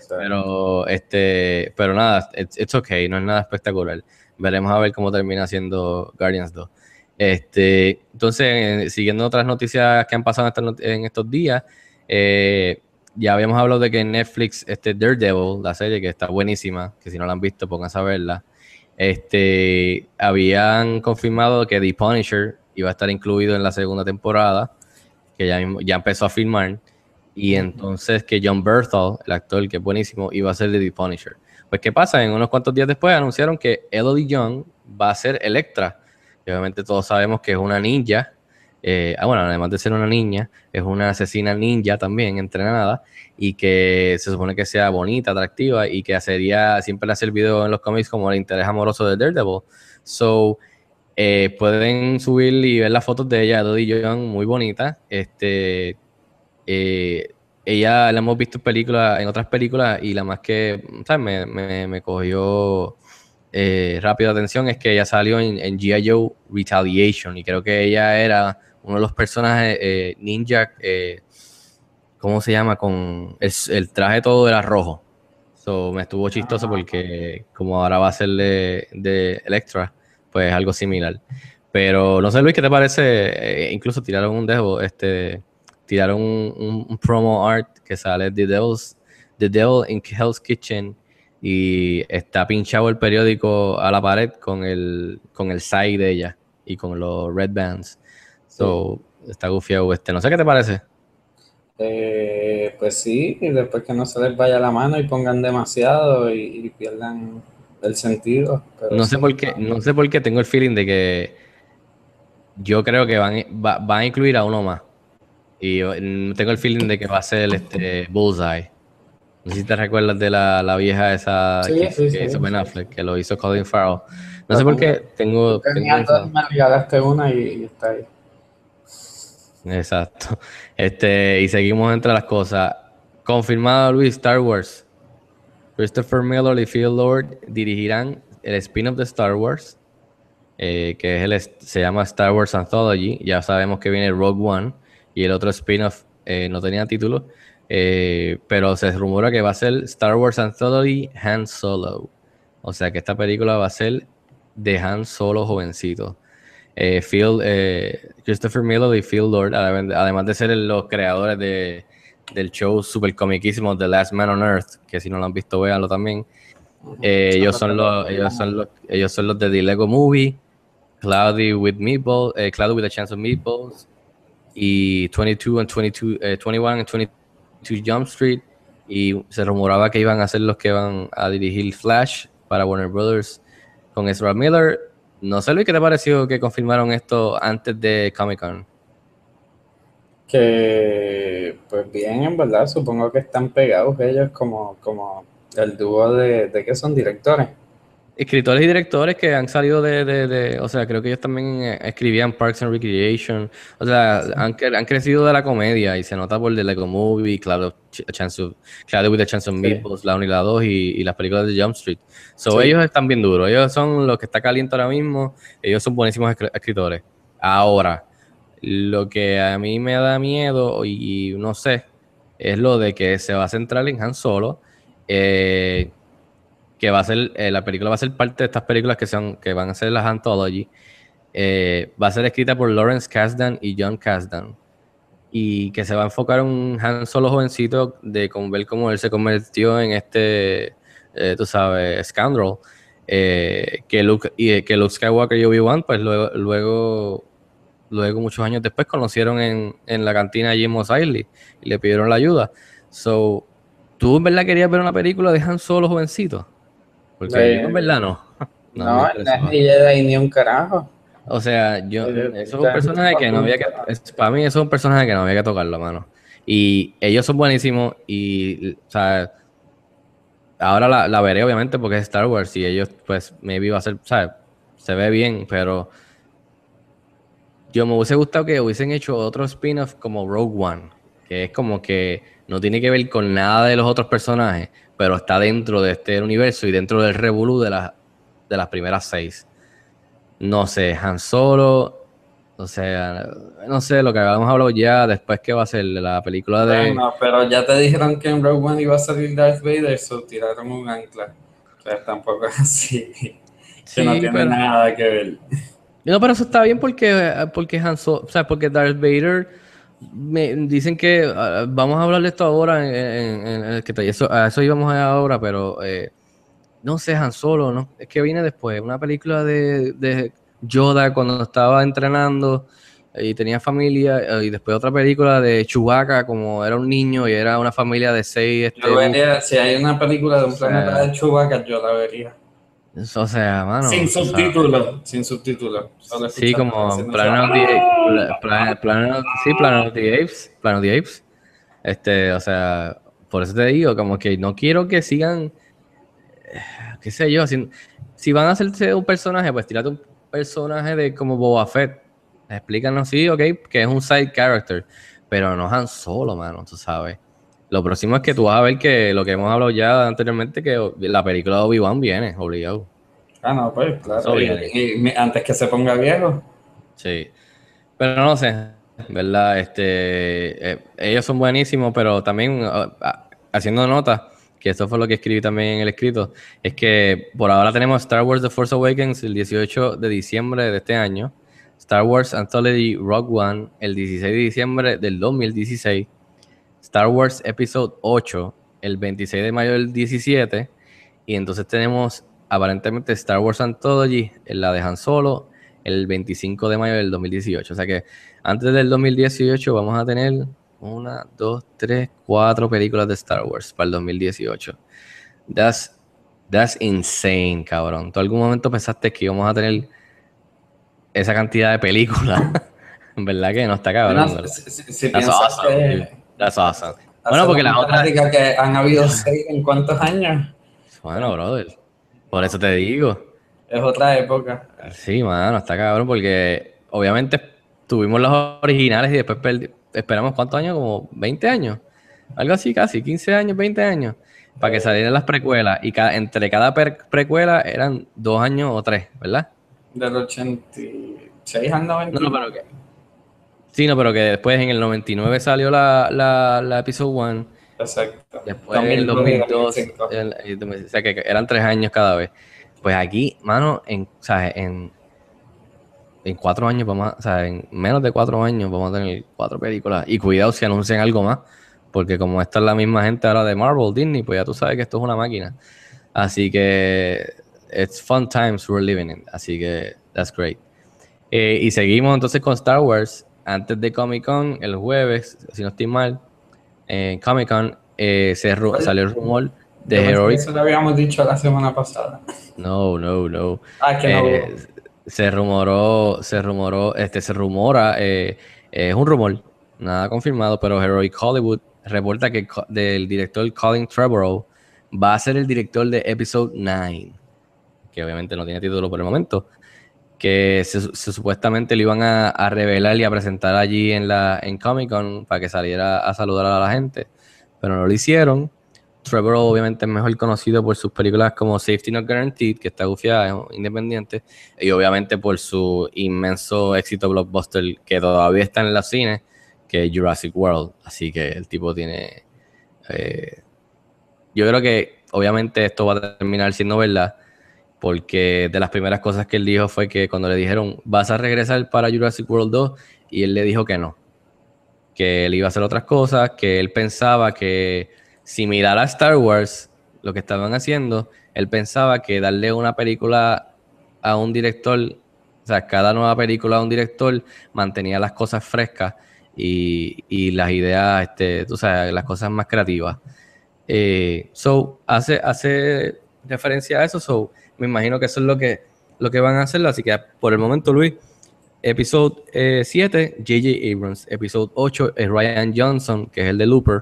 Pero, este, pero nada, it's, it's okay, no es nada espectacular. Veremos a ver cómo termina siendo Guardians 2. Este, entonces, siguiendo otras noticias que han pasado en, estos días, eh, ya habíamos hablado de que en Netflix, este Daredevil, la serie que está buenísima, que si no la han visto, pónganse a verla. Este, habían confirmado que The Punisher iba a estar incluido en la segunda temporada, que ya, ya empezó a filmar. Y entonces que John Berthal, el actor que es buenísimo, iba a ser de The Punisher. Pues, ¿qué pasa? En unos cuantos días después anunciaron que Elodie Young va a ser Electra. Y obviamente todos sabemos que es una ninja. eh, ah, bueno, además de ser una niña, es una asesina ninja también, entrenada. Y que se supone que sea bonita, atractiva. Y que sería, siempre le ha servido en los cómics como el interés amoroso de Daredevil. So, eh, pueden subir y ver las fotos de ella, Elodie Young, muy bonita. Este, eh, ella la hemos visto en películas, en otras películas, y la más que ¿sabes? Me, me, me cogió eh, rápida atención es que ella salió en, en G.I. Joe Retaliation, y creo que ella era uno de los personajes eh, ninja, eh, ¿cómo se llama? Con el, el traje todo era rojo. So, me estuvo chistoso porque como ahora va a ser de, de Electra, pues algo similar. Pero no sé, Luis, ¿qué te parece? Incluso tiraron un dejo, este, tiraron un, un- un promo art que sale The Devil's, The Devil in Hell's Kitchen y está pinchado el periódico a la pared con el, con el side de ella y con los red bands. So, está gufiado este. No sé qué te parece. Eh, pues sí, y después que no se les vaya la mano y pongan demasiado y, y pierdan el sentido. pero No sé por qué, no sé por qué tengo el feeling de que yo creo que van, va- van a incluir a uno más. Y yo, tengo el feeling de que va a ser este Bullseye. No sé si te recuerdas de la, la vieja esa Sí, que, sí, que sí, hizo Ben. Affleck, que lo hizo Colin Farrell. No sé por qué tengo... tengo Tenía dos, me regalaste una y, y está ahí. Exacto. Este, y seguimos entre las cosas. Confirmado Luis, Star Wars. Christopher Miller y Phil Lord dirigirán el spin-off de Star Wars, eh, que es el, se llama Star Wars Anthology. Ya sabemos que viene Rogue One y el otro spin-off eh, no tenía título, eh, pero se rumora que va a ser Star Wars Anthology Han Solo. O sea que esta película va a ser de Han Solo jovencito. Eh, Phil, Christopher Miller y Phil Lord, adem- además de ser los creadores de, del show super comiquísimo The Last Man on Earth, que si no lo han visto, véanlo también. Eh, ellos, son los, ellos, son los, ellos son los de The Lego Movie, Cloudy with Meatballs, eh, Cloudy with a Chance of Meatballs, y 22 and 22, eh, 21 and 22 Jump Street. Y se rumoraba que iban a ser los que van a dirigir Flash para Warner Brothers con Ezra Miller. No sé, Luis, ¿qué te pareció que confirmaron esto antes de Comic Con? Que, pues bien, en verdad, supongo que están pegados ellos como, como el dúo de, de que son directores. Escritores y directores que han salido de, de- de- o sea, creo que ellos también eh, escribían Parks and Recreation, o sea, han, cre- han crecido de la comedia y se nota por The Lego Movie, a Chance of- Cloudy with a Chance of Sí. Meatballs, la 1 y la 2 y, y las películas de Jump Street. So, Sí. ellos están bien duros, ellos son los que está caliente ahora mismo, ellos son buenísimos escri- escritores. Ahora, lo que a mí me da miedo y, y no sé, es lo de que se va a centrar en Han Solo. eh, que va a ser, eh, la película va a ser parte de estas películas que, son, que van a ser las Anthology. Eh, va a ser escrita por Lawrence Kasdan y John Kasdan. Y que se va a enfocar en un Han Solo jovencito de cómo ver cómo él se convirtió en este, eh, tú sabes, Scoundrel. Eh, que, Luke, y, eh, que Luke Skywalker y Obi-Wan, pues luego, luego, luego, muchos años después, conocieron en, en la cantina allí en Mos y le pidieron la ayuda. So, ¿tú en verdad querías ver una película de Han Solo jovencito? Porque Eh, yo en verdad no. No, No, me no, interesaba. es ni un carajo. O sea, yo, Eh, eso es un personaje que no había que, es- para mí eso es un personaje que no había que tocarlo, mano. Y ellos son buenísimos y, o sea, ahora la, la veré obviamente porque es Star Wars y ellos, pues, maybe va a ser, sea, se ve bien, pero yo me hubiese gustado que hubiesen hecho otro spin-off como Rogue One, que es como que no tiene que ver con nada de los otros personajes, pero está dentro de este universo y dentro del revolú de las, de las primeras seis no sé, Han Solo, o sea, no sé, lo que habíamos hablado ya después que va a ser la película de... Bueno, pero ya te dijeron que en Rogue One iba a salir Darth Vader, so tiraron un ancla. O sea, tampoco es así. Sí, que no tiene pero- nada que ver. No, pero eso está bien porque, porque Han Solo, o sea, porque Darth Vader, me dicen que, ah, vamos a hablar de esto ahora, en, en- en- en- que te- eso, a eso íbamos a ahora, pero eh, no sé, Han Solo, ¿no? Es que viene después, una película de, de Yoda cuando estaba entrenando y tenía familia, eh, y después otra película de Chewbacca como era un niño y era una familia de seis. Este, Yo vería, si hay una película de un O sea, planeta de Chewbacca, yo la vería. O sea, mano. sin o sea, subtítulos, sin subtítulos. Sí, como Planet of the Planet sí, Planet of the Apes, Planet of the Apes. Este, o sea, por eso te digo, como que no quiero que sigan, qué sé yo, si, si van a hacerse un personaje, pues tírate un personaje de como Boba Fett. Explícanos, sí, ok, que es un side character, pero no Han Solo, mano, tú sabes. Lo próximo es que tú vas a ver que lo que hemos hablado ya anteriormente, que la película de Obi-Wan viene, obligado. Ah, no, pues claro. Y, y antes que se ponga viejo. Sí. Pero no sé, ¿verdad? Este, eh, ellos son buenísimos, pero también ah, ah, haciendo nota, que eso fue lo que escribí también en el escrito, es que por ahora tenemos Star Wars The Force Awakens el 18 de diciembre de este año, Star Wars Anthology Rogue One el 16 de diciembre del 2016, Star Wars Episode 8 el 26 de mayo del 17, y entonces tenemos aparentemente Star Wars Anthology, la de Han Solo, el 25 de mayo del 2018. O sea que antes del 2018 vamos a tener una, dos, tres, cuatro películas de Star Wars para el 2018. That's, that's insane, cabrón. ¿Tú algún momento pensaste que íbamos a tener esa cantidad de películas? Verdad que no está cabrón. No, ¿verdad? si, si- si That's piensas awesome, que- dude. That's awesome. Bueno, porque las otras- matemática que han habido seis en cuántos años. Bueno, brother. Por eso te digo. Es otra época. Sí, mano, está cabrón porque obviamente tuvimos los originales y después esperamos cuántos años, como 20 años, algo así casi, 15 años, 20 años, para que salieran las precuelas y ca- entre cada precuela eran dos años o tres, ¿verdad? Del 86 al 90. No, no, pero que... Sí, no, pero que después en el 99 salió la, la, la episode 1, Exacto. después en el 2002, el- el- o sea que eran tres años cada vez. Pues aquí, mano, en, o sea, en, en cuatro años, vamos a- o sea, en menos de cuatro años vamos a tener cuatro películas. Y cuidado si anuncian algo más, porque como esta es la misma gente ahora de Marvel, Disney, pues ya tú sabes que esto es una máquina. Así que it's fun times we're living in. Así que that's great. Eh, y seguimos entonces con Star Wars. Antes de Comic Con, el jueves, si no estoy mal, en Comic Con eh, se salió el rumor de Heroic. Eso lo habíamos dicho la semana pasada. No, no, no. Ah, que no. Eh, se rumoró, se rumoró, este, se rumora, eh, es un rumor, nada confirmado, pero Heroic Hollywood reporta que del director Colin Trevorrow va a ser el director de Episode 9, que obviamente no tiene título por el momento, que se, supuestamente lo iban a, revelar y a presentar allí en la en Comic Con para que saliera a saludar a la gente, pero no lo hicieron. Trevorrow obviamente es mejor conocido por sus películas como Safety Not Guaranteed, que está gufiada, es independiente, y obviamente por su inmenso éxito blockbuster que todavía está en los cines, que es Jurassic World. Así que el tipo tiene... eh, yo creo que obviamente esto va a terminar siendo verdad, porque de las primeras cosas que él dijo fue que cuando le dijeron, vas a regresar para Jurassic World 2, y él le dijo que no, que él iba a hacer otras cosas, que él pensaba que similar a Star Wars, lo que estaban haciendo, él pensaba que darle una película a un director, o sea, cada nueva película a un director mantenía las cosas frescas y, y las ideas, este, tú sabes, las cosas más creativas. Eh, so, hace, hace referencia a eso, so, me imagino que eso es lo que, lo que van a hacer, así que por el momento, Luis, Episodio 7, J.J. Abrams. Episodio 8 es Ryan Johnson, que es el de Looper.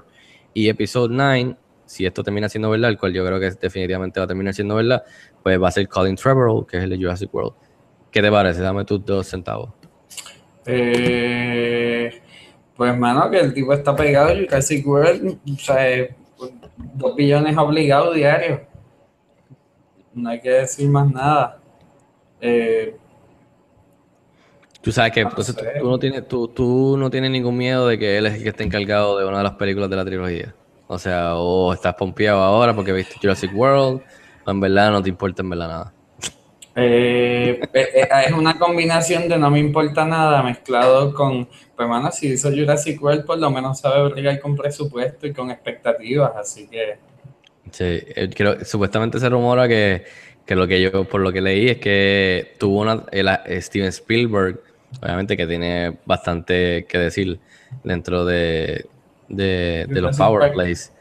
Y episodio 9, si esto termina siendo verdad, el cual yo creo que definitivamente va a terminar siendo verdad, pues va a ser Colin Trevorrow, que es el de Jurassic World. ¿Qué te parece? Dame tus dos centavos. Eh, pues, mano, que el tipo está pegado. Jurassic World, o sea, eh, dos billones obligados diarios. No hay que decir más nada. Eh, Tú sabes que No entonces tú, sé. tú no tienes, tú, tú no tienes ningún miedo de que él es el que esté encargado de una de las películas de la trilogía. O sea, o estás pompeado ahora porque viste Jurassic World, o en verdad no te importa en verdad nada. eh, eh, eh, es una combinación de no me importa nada mezclado con, pues, mano, si hizo Jurassic World, por lo menos sabe brigar con presupuesto y con expectativas. Así que, Sí, eh, creo, supuestamente se rumora que, que lo que yo, por lo que leí, es que tuvo una, el- eh, Steven Spielberg, obviamente que tiene bastante que decir dentro de, de, de los Power. Plays,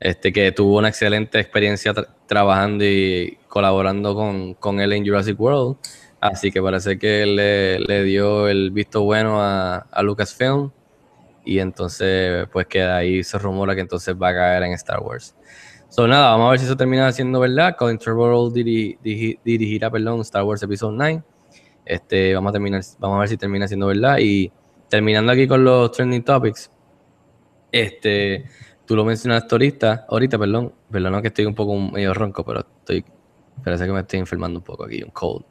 este, que tuvo una excelente experiencia tra- trabajando y colaborando con, con él en Jurassic World, así que parece que él le, le dio el visto bueno a, a Lucasfilm y entonces pues que de ahí se rumora que entonces va a caer en Star Wars. So, nada, vamos a ver si eso termina siendo verdad. Colin Trevorrow diri- diri- dirigirá, perdón, Star Wars Episode 9. Este, vamos a terminar, vamos a ver si termina siendo verdad. Y terminando aquí con los trending topics. Este, tú lo mencionaste ahorita, ahorita, perdón, perdón que estoy un poco medio ronco, pero estoy, parece que me estoy enfermando un poco aquí, un cold.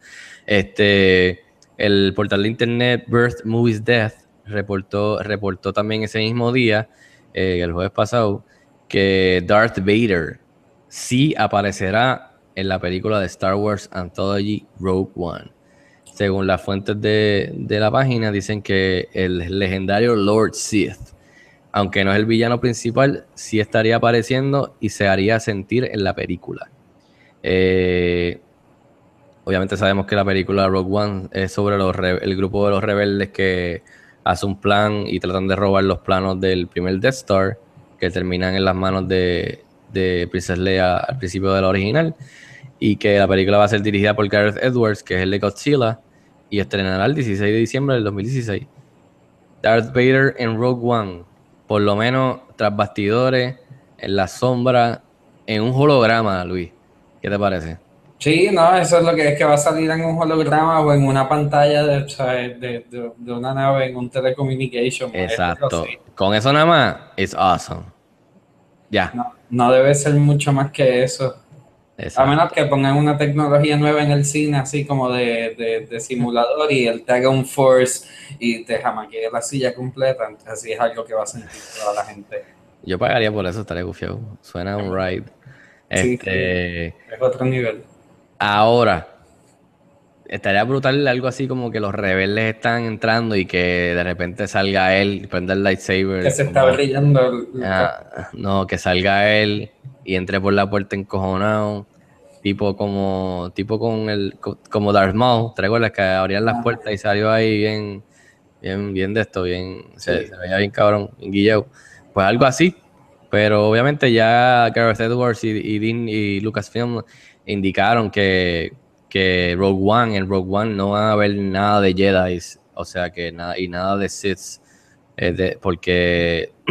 Este, el portal de internet Birth Movies Death reportó, reportó también ese mismo día, eh, el jueves pasado, que Darth Vader sí aparecerá en la película de Star Wars Anthology Rogue One. Según las fuentes de, de la página, dicen que el legendario Lord Sith, aunque no es el villano principal, sí estaría apareciendo y se haría sentir en la película. Eh, obviamente sabemos que la película Rogue One es sobre el grupo de los rebeldes que hace un plan y tratan de robar los planos del primer Death Star que terminan en las manos de, de Princess Leia al principio de la original y que la película va a ser dirigida por Gareth Edwards, que es el de Godzilla, y estrenará el 16 de diciembre del 2016. Darth Vader en Rogue One. por lo menos tras bastidores, en la sombra, en un holograma, Luis. ¿Qué te parece? Sí, no, eso es lo que es que va a salir en un holograma o en una pantalla de, de, de- de una nave en un telecommunication. Exacto. Sí. Con eso nada más, it's awesome. Ya. No, no debe ser mucho más que eso. A menos que pongan una tecnología nueva en el cine, así como de, de- de simulador, y él te haga un force y te jamaquee la silla completa. Entonces, así es algo que va a sentir toda la gente. Yo pagaría por eso, estaría gufiado. Suena un ride. Sí, Este, Es otro nivel. Ahora, estaría brutal algo así como que los rebeldes están entrando y que de repente salga él y prenda el lightsaber. Que se está como- brillando. el- Ah, no, que salga él y entre por la puerta encojonado. Tipo como, tipo con el, co- como Darth Maul, ¿te recuerdas que abrían las Ah. puertas y salió ahí bien, bien, bien de esto, bien, se, veía bien cabrón, bien guilleo. Pues algo así. Pero obviamente ya Gareth Edwards y, y, Dean y Lucasfilm indicaron que, que Rogue One, en Rogue One no va a haber nada de Jedi, o sea que nada, y nada de Sith, eh, de- porque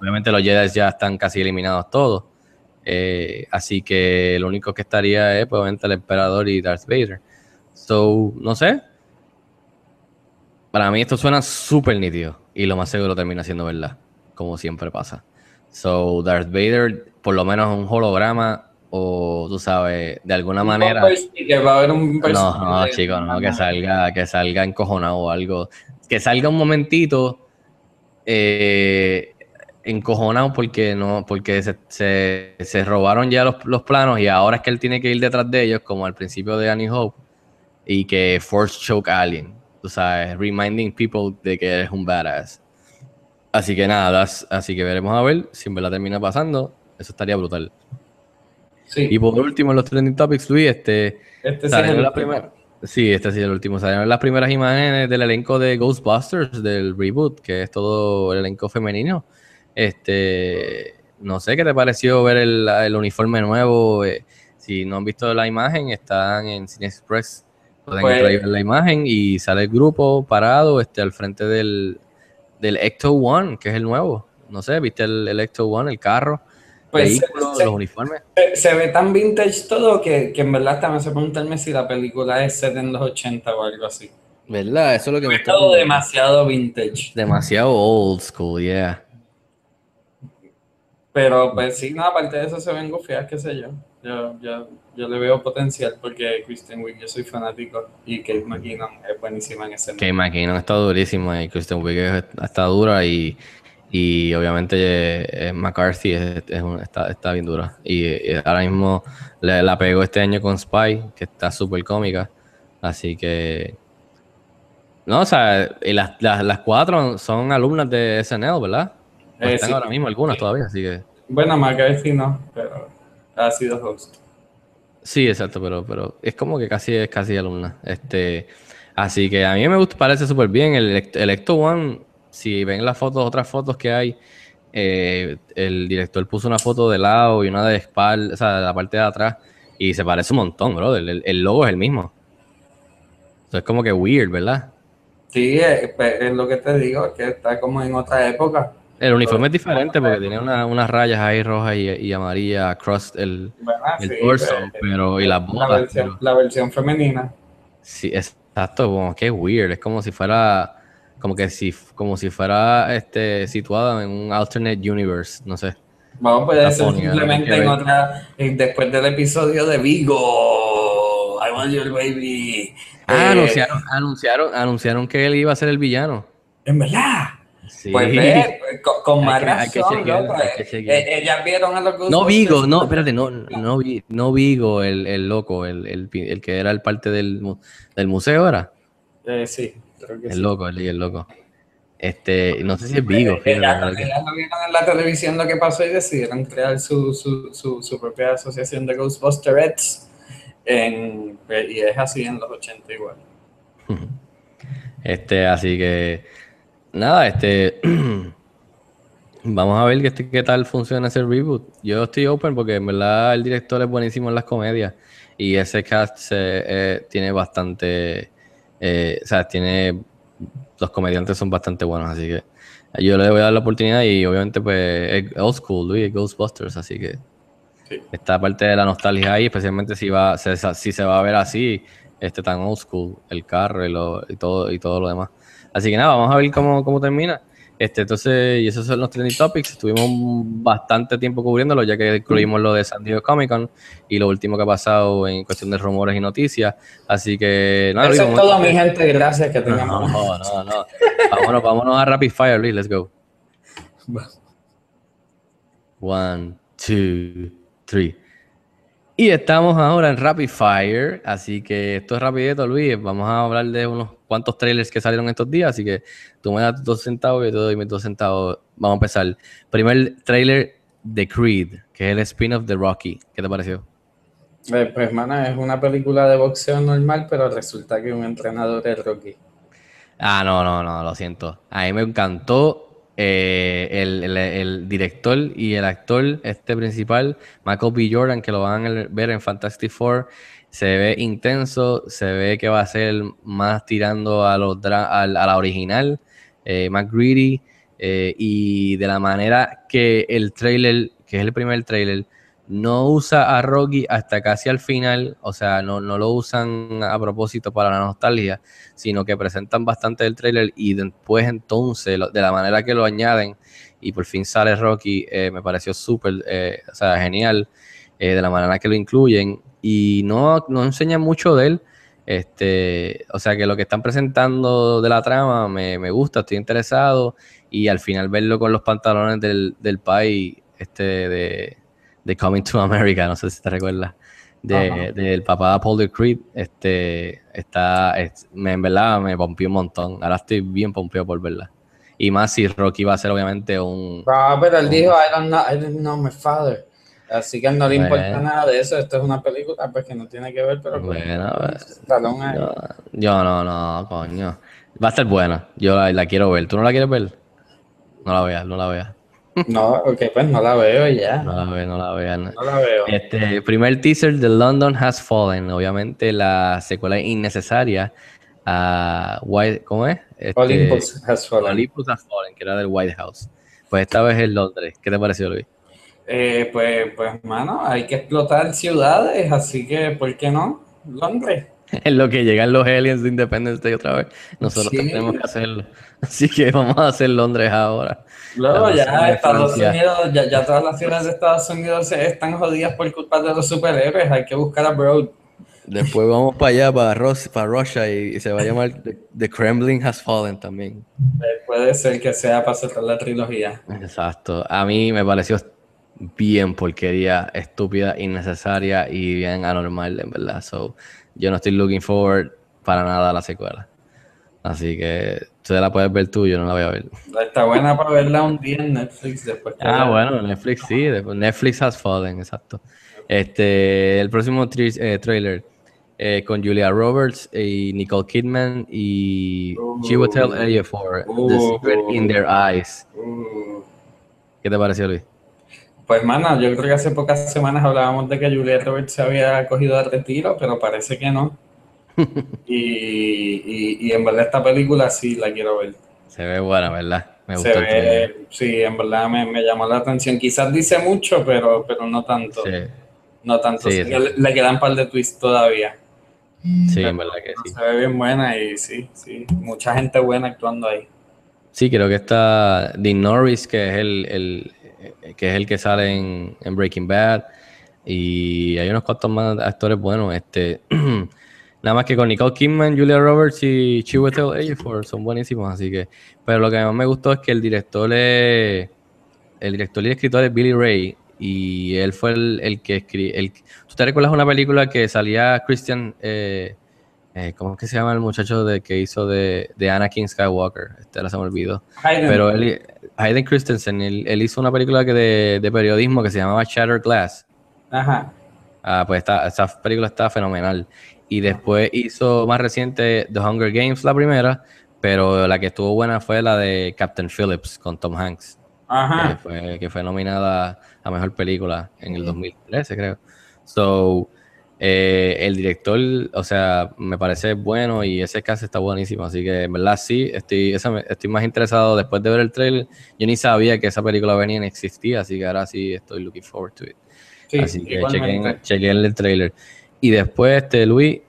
obviamente los Jedi ya están casi eliminados todos. Eh, así que lo único que estaría es pues, obviamente el emperador y Darth Vader. So, no sé. Para mí esto suena súper nítido y lo más seguro termina siendo verdad, como siempre pasa. So, Darth Vader, por lo menos un holograma o tú sabes, de alguna un manera. bumper sticker, va a haber un bumper No, no, chicos, no, que salga, que salga encojonado o algo. Que salga un momentito eh, encojonado porque no, porque se, se- se robaron ya los, los planos y ahora es que él tiene que ir detrás de ellos, como al principio de Annie Hope, y que force choke a alguien. Tú sabes, reminding people de que eres un badass. Así que nada, das- así que veremos a ver si en verdad termina pasando. Eso estaría brutal. Sí, Y por último, en los trending topics, Luis, este. este sí es el la primera- Sí, este sí es el último. Salieron las primeras imágenes del elenco de Ghostbusters, del reboot, que es todo el elenco femenino. Este, no sé qué te pareció ver el, el uniforme nuevo. eh, si no han visto la imagen, están en Cine Express. Pueden Pues- la imagen y sale el grupo parado este, al frente del, del Ecto One, que es el nuevo. No sé, ¿viste el, el Ecto One, el carro? Pues vehículos, se- los uniformes. se, se ve tan vintage todo que, que en verdad hasta me hace preguntarme si la película es set en los 80 o algo así. ¿Verdad? Eso es lo que me Es está todo demasiado vintage. Demasiado old school, yeah. Pero pues sí, no, aparte de eso se ven gufiadas, qué sé yo. Yo, yo, yo le veo potencial porque Kristen Wiig, yo soy fanático y Kate McKinnon es buenísima en ese Que McKinnon está durísima y Kristen Wiig es- está dura y, y obviamente eh, McCarthy es- es un- está, está bien dura. Y, ahora mismo le- la pegó este año con Spy, que está súper cómica. Así que... No, o sea, y las, las, las cuatro son alumnas de SNL, ¿verdad? Eh, están sí. ahora mismo algunas todavía, así que... Bueno, McCarthy no, pero ha sido host. Sí, exacto, pero, pero es como que casi es casi alumna. Este, así que a mí me gusta, parece súper bien. El, el Ecto One, si ven las fotos, otras fotos que hay, eh, el director puso una foto de lado y una de espalda, o sea, de la parte de atrás, y se parece un montón, bro. El, el logo es el mismo. Entonces es como que weird, ¿verdad? Sí, eh, pues, es lo que te digo, que está como en otra época. El uniforme es diferente porque tiene una- unas rayas ahí rojas y, y amarillas across el, Sí, torso, pues, pero y las la, botas. versión, pero- la versión femenina. Sí, exacto, como que weird, es como si fuera, como que si, como si fuera este situada en un alternate universe, no sé. Vamos, puede ser simplemente en otra, después del episodio de Vigo, I want your baby. Ah, Eh, anunciaron, anunciaron, anunciaron que él iba a ser el villano. En verdad. Sí. Pues ve, pues, con, con más razón, ellas vieron a los No. Vigo, no, espérate, no, no, no Vigo, el, el loco, el, el, que era el parte del, del museo, ¿era? Eh, sí, creo que El sí. loco, el, el loco. Este, no sé si es Vigo, fíjate, ellas, creo que- ellas lo vieron en la televisión lo que pasó y decidieron crear su, su, su, su propia asociación de Ghostbusters en, y es así en los 80 igual. Este, así que nada, este vamos a ver qué, este, qué tal funciona ese reboot. Yo estoy open porque en verdad el director es buenísimo en las comedias y ese cast se, eh, tiene bastante, eh, o sea, tiene los comediantes son bastante buenos, así que Yo le voy a dar la oportunidad y obviamente pues es old school, Luis, Ghostbusters, así que Sí. está parte de la nostalgia ahí, especialmente si va, se- si se va a ver así, este tan old school, el carro y, lo- y todo y todo lo demás. Así que nada, vamos a ver cómo, cómo termina. Este, entonces, y esos son los trending topics. Estuvimos bastante tiempo cubriéndolo, ya que incluimos lo de San Diego Comic Con y lo último que ha pasado en cuestión de rumores y noticias. Así que nada, Eso Luis, es a- todo, mi gente. Gracias. Que tengamos. no, no, no. Vámonos, vámonos a Rapid Fire, Luis, let's go. One, two, three. Y estamos ahora en Rapid Fire, así que esto es rapidito, Luis. Vamos a hablar de unos cuantos trailers que salieron estos días, así que tú me das dos centavos y yo te doy mis dos centavos. Vamos a empezar. Primer trailer de Creed, que es el spin-off de Rocky. ¿Qué te pareció? Eh, pues, hermano, es una película de boxeo normal, pero resulta que un entrenador es Rocky. Ah, no, no, no, lo siento. A mí me encantó eh, el, el- el director y el actor este principal, Michael B. Jordan, que lo van a ver en Fantastic Four. Se ve intenso, se ve que va a ser más tirando a, los a la original, eh, más greedy, eh, y de la manera que el trailer, que es el primer trailer, no usa a Rocky hasta casi al final, o sea, no, no lo usan a propósito para la nostalgia, sino que presentan bastante del trailer y después entonces, de la manera que lo añaden y por fin sale Rocky, eh, me pareció súper, eh, o sea, genial, eh, de la manera que lo incluyen y no, no enseñan mucho de él, este, o sea, que lo que están presentando de la trama me, me gusta, estoy interesado y al final verlo con los pantalones del, del pai, este, de, de Coming to America, no sé si te recuerdas de- del papá de Paul de Creed, este, está, es- me, en verdad me pompió un montón. Ahora estoy bien pompeado por verla. Y más si Rocky va a ser obviamente un... Ah, pero él Oh. dijo, I don't know, I don't know my father. Así que no le importa Bueno. nada de eso. Esto es una película pues, que no tiene que ver, pero con Bueno, pues, talón ahí. Yo, yo no, no, coño. Va a estar buena. Yo la, la quiero ver. ¿Tú no la quieres ver? No la veas, no la veas. No, ok, pues no la veo ya. No la veas, no la veas. No la veo. Este, primer teaser de London Has Fallen. Obviamente la secuela innecesaria a White, ¿cómo es? Este, Olympus has fallen. Olympus Has Fallen, que era del White House. Pues esta vez en Londres. ¿Qué te pareció, Luis? Eh, pues, pues, mano, hay que explotar ciudades, así que, ¿por qué no? Londres. En lo que llegan los aliens de Independence Day otra vez, nosotros Sí. tenemos que hacerlo. Así que vamos a hacer Londres ahora. Luego ya Estados. Unidos, ya, ya todas las ciudades de Estados Unidos están jodidas por culpa de los superhéroes. Hay que buscar a Broad. Después vamos para allá, para, Ros- para Russia, y, y se va a llamar The, The Kremlin Has Fallen también. Eh, puede ser que sea para cerrar la trilogía. Exacto. A mí me pareció bien porquería, estúpida, innecesaria y bien anormal, en verdad. So, yo no estoy looking forward para nada a la secuela. Así que tú la puedes ver tú, yo no la voy a ver. Está buena para verla un día en Netflix después. Ah, la- bueno, Netflix sí, después Netflix has fallen, exacto. Este, el próximo tri- eh, trailer eh, con Julia Roberts y Nicole Kidman y Chiwetel Ejiofor, The Uh. Secret in Their Eyes. Uh, ¿Qué te pareció, Luis? Pues, mano, yo creo que hace pocas semanas hablábamos de que Julia Roberts se había cogido de retiro, pero parece que no. y, y, y en verdad esta película sí la quiero ver. Se ve buena, ¿verdad? Me Se el trailer. ve, sí, en verdad me, me llamó la atención. Quizás dice mucho, pero, pero no tanto. Sí, No tanto. Sí. Le, le quedan un par de twists todavía. sí, en verdad que sí. Se ve bien buena y sí, sí. Mucha gente buena actuando ahí. Sí, creo que está Dean Norris, que es el, el- que es el que sale en, Breaking Bad. Y hay unos cuantos más actores buenos. Este, nada más que con Nicole Kidman, Julia Roberts y Chiwetel Ejiofor son buenísimos, así que. Pero lo que más me gustó es que el director es, el director y escritor es Billy Ray y él fue el, el que escribió. El, ¿Tú te recuerdas una película que salía Christian? Eh, eh, ¿Cómo es que se llama el muchacho de, que hizo de, de Anakin Skywalker? Este ahora se me olvidó. Hayden, Pero él, Hayden Christensen, él, él hizo una película que de, de periodismo que se llamaba Shattered Glass. Ajá. Ah, pues está, esa película está fenomenal. Y después hizo más reciente The Hunger Games, la primera, pero la que estuvo buena fue la de Captain Phillips con Tom Hanks, que Ajá. fue, que fue nominada a Mejor Película en el 2013, creo. So, Eh, el director, o sea, me parece bueno y ese cast está buenísimo. Así que en verdad sí, estoy, esa estoy más interesado después de ver el trailer. Yo ni sabía que esa película venía ni existía, así que ahora sí estoy looking forward to it. Sí, Así que chequen, chequen el trailer. Y después, este, Luis,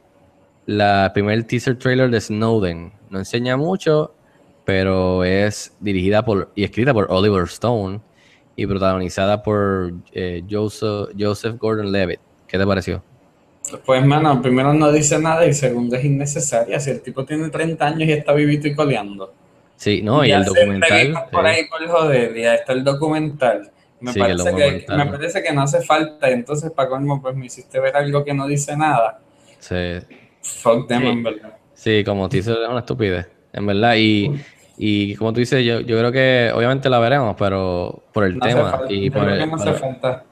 la primer teaser trailer de Snowden. No enseña mucho, pero es dirigida por y escrita por Oliver Stone y protagonizada por eh, Joseph, Joseph Gordon-Levitt. ¿Qué te pareció? Pues, mano, primero no dice nada y segundo es innecesaria. Si el tipo tiene 30 años y está vivito y coleando. Sí, no, y Ya el hace documental. Por ahí por joder, ya está el documental. Me, Sí, el parece que, documental. me parece que no hace falta. y Entonces, para colmo, pues me hiciste ver algo que no dice nada. Sí, Fuck them, Sí. en verdad. Sí, como tú dices, es una estupidez, en verdad. Y, y como tú dices, yo, yo creo que obviamente la veremos, pero por el No hace tema. falta. y por el- que no hace por- falta.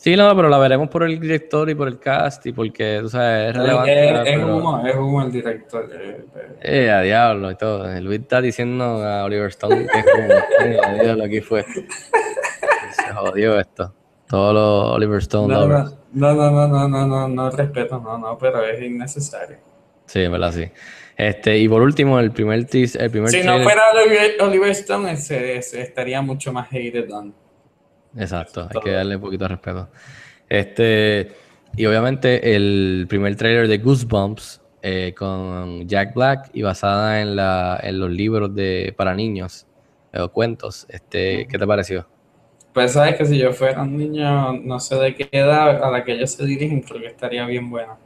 Sí, no, pero la veremos por el director y por el cast y porque, tú sabes, es relevante. Es, humo, es humo el director. eh, eh. Eh, a diablo y todo. Luis está diciendo a Oliver Stone que es como, eh, a diablo, aquí fue. Se jodió esto. Todos los Oliver Stone No, lovers. no, no, no, no, no, no, no, respeto, no, no, pero es innecesario. Sí, verdad, sí. Este, y por último, el primer teas- el primer Si no trailer- fuera Oliver, Oliver Stone, ese, ese estaría mucho más hated on. Exacto, hay que darle un poquito de respeto. Este, y obviamente el primer trailer de Goosebumps eh, con Jack Black y basada en, la, en los libros de para niños eh, o cuentos. Este, ¿qué te pareció? Pues sabes que si yo fuera un niño, no sé de qué edad a la que ellos se dirigen, creo que estaría bien bueno.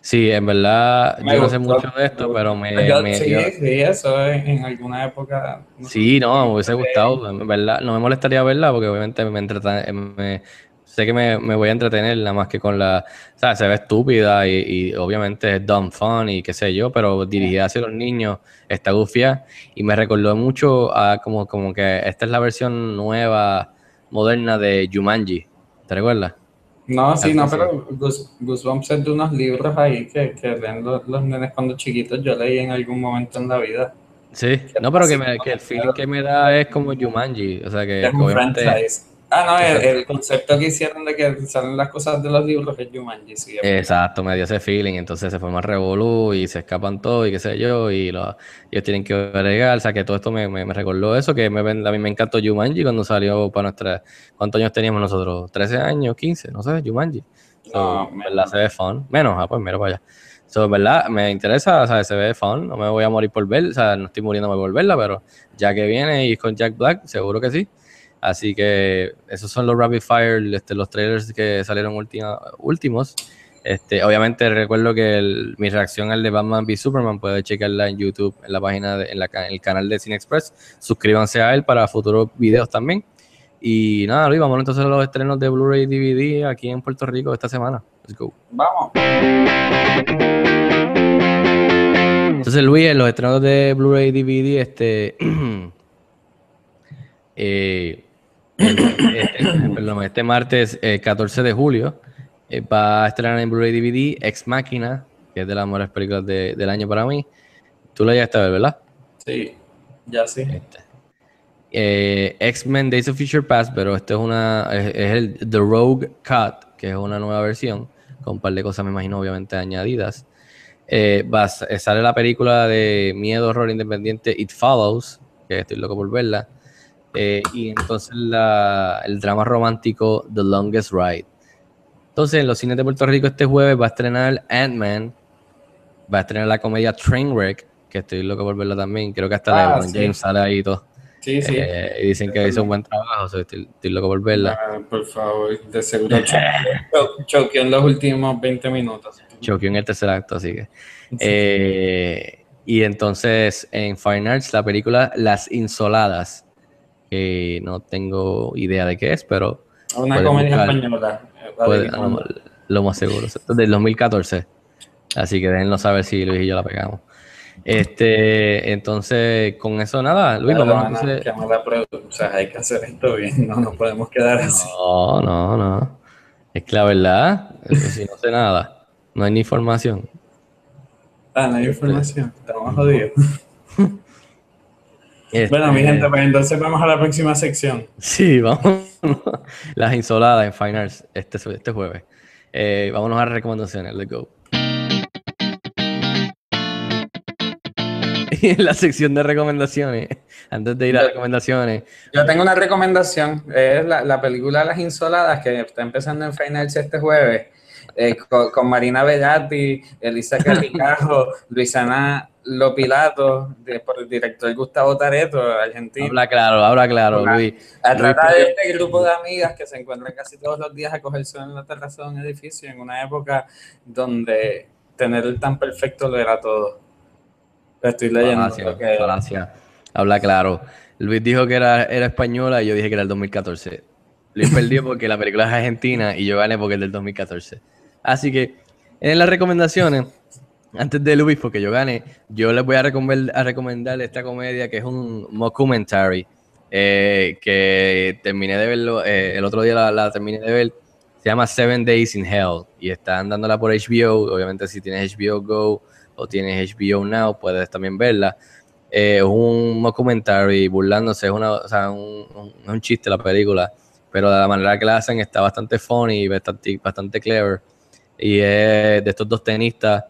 Sí, en verdad, Me yo no sé mucho de esto, pero me, Yo- me sí, sí, eso es en alguna época. no. Sí, no, me hubiese gustado, en verdad, no me molestaría verla porque obviamente me entreta- me- sé que me, me voy a entretener nada más que con la, o sea, se ve estúpida y, y obviamente es dumb fun y qué sé yo, pero dirigida hacia los niños está gufia y me recordó mucho a como, como que esta es la versión nueva, moderna de Jumanji, ¿te recuerdas? No, sí, no, pero Goose- Goosebumps es de unos libros ahí que, que leen los, los nenes cuando chiquitos. Yo leí en algún momento en la vida. Sí, no, pero que, me- que el feeling que me da es como Jumanji, o sea que, Es un franchise. Ah, no, el, Exacto. el concepto que hicieron de que salen las cosas de los libros es Jumanji, sí. Exacto, me dio ese feeling, entonces se forma revolú y se escapan todos y qué sé yo, y lo- ellos tienen que bregar, o sea que todo esto me, me, me recordó eso, que me, a mí me encantó Jumanji cuando salió para nuestra, ¿cuántos años teníamos nosotros? ¿13 años? ¿15? No sé, Jumanji. So, No, verdad se ve fun, menos, ah, pues mira para allá. So, verdad, me interesa, o sea, se ve fun, no me voy a morir por ver, o sea, no estoy muriéndome por verla, pero ya que viene y con Jack Black, seguro que sí. Así que esos son los Rapid Fire, este, los trailers que salieron últimos. Este, obviamente recuerdo que el- mi reacción al de Batman v Superman puede checarla en YouTube, en la página, de- en, la ca- en el canal de Cine Express. Suscríbanse a él para futuros videos también. Y nada, Luis, vamos entonces a los estrenos de Blu-ray DVD aquí en Puerto Rico esta semana. Let's go. Vamos. Entonces, Luis, en los estrenos de Blu-ray DVD, este. eh, este, perdón, este martes eh, 14 de julio eh, va a estrenar en Blu-ray DVD Ex Machina, que es de las mejores películas de- del año para mí. Tú la llegaste a ver, ¿verdad? Sí, ya sí. Este. Eh, X-Men Days of Future Past, pero este es una es, es el The Rogue Cut, que es una nueva versión, con un par de cosas, me imagino, obviamente añadidas. Eh, va eh, sale la película de miedo, horror independiente It Follows, que estoy loco por verla. Eh, y entonces la- el drama romántico The Longest Ride. Entonces, en los cines de Puerto Rico este jueves va a estrenar Ant-Man, va a estrenar la comedia Trainwreck, que estoy loco por verla también. Creo que hasta Ah, LeBron sí. James sale ahí y todo. Sí, sí. Eh, y dicen que hizo un buen trabajo, o sea, estoy, estoy loco por verla. Ah, por favor, de seguro cho- choqueó en los últimos 20 minutos. Choqueó en el tercer acto, así que. Eh, y entonces en Fine Arts, la película Las Insoladas, que no tengo idea de qué es, pero Una comedia buscar. española. eh, puede- averiguando. lo más seguro. Es del 2014. Así que déjenlo saber si Luis y yo la pegamos. Este, entonces, con eso nada, Luis, vamos mana, entonces. que mala O sea, hay que hacer esto bien, no nos podemos quedar así. No, no, no. Es que la verdad, si no sé nada, no hay ni información. Ah, no hay información, estamos jodidos. Este, Bueno, mi gente, pues entonces vamos a la próxima sección. Sí, vamos. Las insoladas en Fine Arts este, este jueves. Eh, vámonos a las recomendaciones. Let's go. Y en la sección de recomendaciones, antes de ir a Yo- recomendaciones, Yo tengo una recomendación, es la, la película Las Insoladas que está empezando en Finals este jueves, eh, con, con Marina Bellati, Elisa Carricajo, Luisana Lopilato, de- por el director Gustavo Tareto, argentino. habla claro, habla claro, Hola. Luis. A tratar de este grupo de amigas que se encuentran casi todos los días a coger sol en la terraza de un edificio en una época donde tener el tan perfecto lo era todo. Lo estoy leyendo. Falacia, lo. Habla claro. Luis dijo que era, era española y yo dije que era el 2014. Luis perdió porque la película es argentina y yo gané porque es del 2014. Así que en las recomendaciones, antes de Luis, porque yo gané, yo les voy a recomendar, a recomendar esta comedia que es un mockumentary eh, que terminé de verlo, eh, el otro día la, la terminé de ver. Se llama Seven Days in Hell y están dándola por HBO. Obviamente, si tienes HBO Go o tienes HBO Now, puedes también verla. Eh, es un documentary burlándose, es una, o sea, un, un- un chiste la película, pero de la manera que la hacen está bastante funny bastante, bastante clever. Y es de estos dos tenistas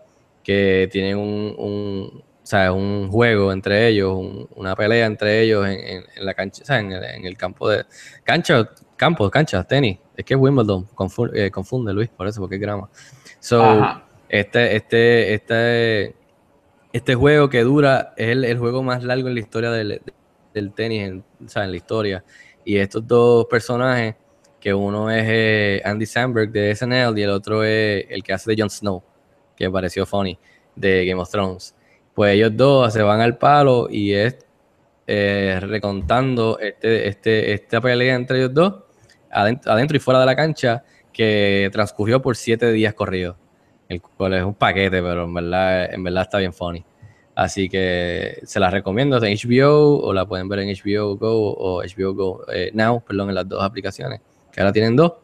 que tienen un, un, o sea, un juego entre ellos, un- una pelea entre ellos en, en- en la cancha, o sea, en el, en el campo de cancha, campo, cancha, tenis. Es que es Wimbledon, confu- eh, confunde Luis, por eso, porque es grama. So, Ajá. este, este, este, este juego que dura es el, el juego más largo en la historia del, del tenis, en, o sea, en la historia. Y estos dos personajes, que uno es eh, Andy Samberg de SNL y el otro es el que hace de Jon Snow, que pareció funny, de Game of Thrones. Pues ellos dos se van al palo y es eh, recontando este, este, esta pelea entre ellos dos, adentro, adentro y fuera de la cancha, que transcurrió por siete días corridos el cual es un paquete, pero en verdad, en verdad está bien funny. Así que se las recomiendo en HBO o la pueden ver en HBO Go o HBO Go eh, Now, perdón, en las dos aplicaciones, que ahora tienen dos.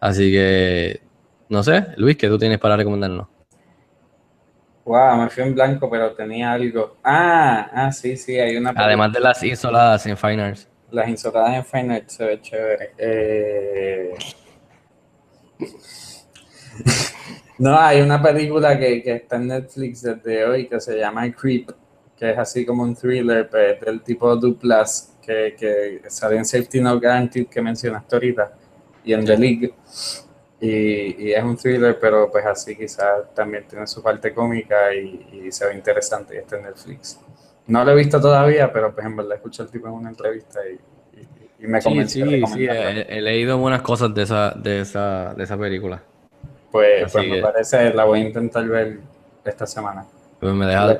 Así que, no sé, Luis, ¿qué tú tienes para recomendarnos? Wow, me fui en blanco, pero tenía algo. Ah, ah, sí, sí, hay una película. Además de las insoladas en Fine Arts. Las insoladas en Fine Arts se ve chévere. Eh, No, hay una película que, que está en Netflix desde hoy que se llama Creep, que es así como un thriller pues, del tipo Duplas que, que sale en Safety No Guaranteed que mencionaste ahorita y en The League. Y, y es un thriller, pero pues así quizás también tiene su parte cómica y, y se ve interesante y está en Netflix. No lo he visto todavía, pero pues en verdad escuché al tipo en una entrevista y, y- me Sí, convenció sí, de sí, recomendarla. he, he leído buenas cosas de esa, de esa, de esa película. Pues, pues me parece, la voy a intentar ver esta semana. Pues me deja,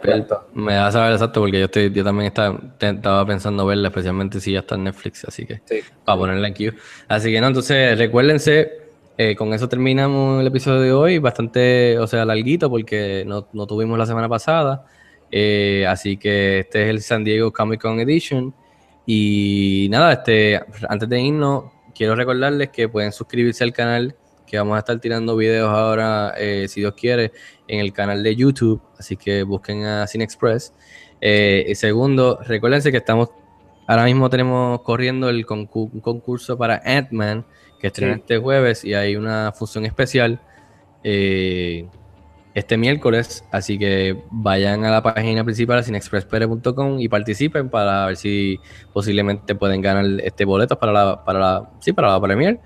me deja saber exacto porque yo estoy, yo también estaba, estaba pensando verla, especialmente si ya está en Netflix, así que Sí. para ponerla en queue. Así que no, entonces recuérdense, eh, con eso terminamos el episodio de hoy, bastante, o sea, larguito porque no, no tuvimos la semana pasada. Eh, así que este es el San Diego Comic Con Edition. Y nada, este, antes de irnos, quiero recordarles que pueden suscribirse al canal, que vamos a estar tirando videos ahora, eh, si Dios quiere, en el canal de YouTube. Así que busquen a Cine Express. Segundo, recuérdense que estamos, ahora mismo tenemos corriendo el concurso para Ant-Man, que estrena Sí. este jueves y hay una función especial. eh, este miércoles, así que vayan a la página principal cinexpresspere.com y participen para ver si posiblemente pueden ganar este boleto para la, para la, sí, para la premier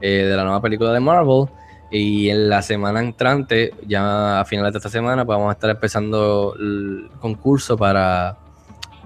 eh, de la nueva película de Marvel. Y en la semana entrante, ya a finales de esta semana, pues vamos a estar empezando el concurso para,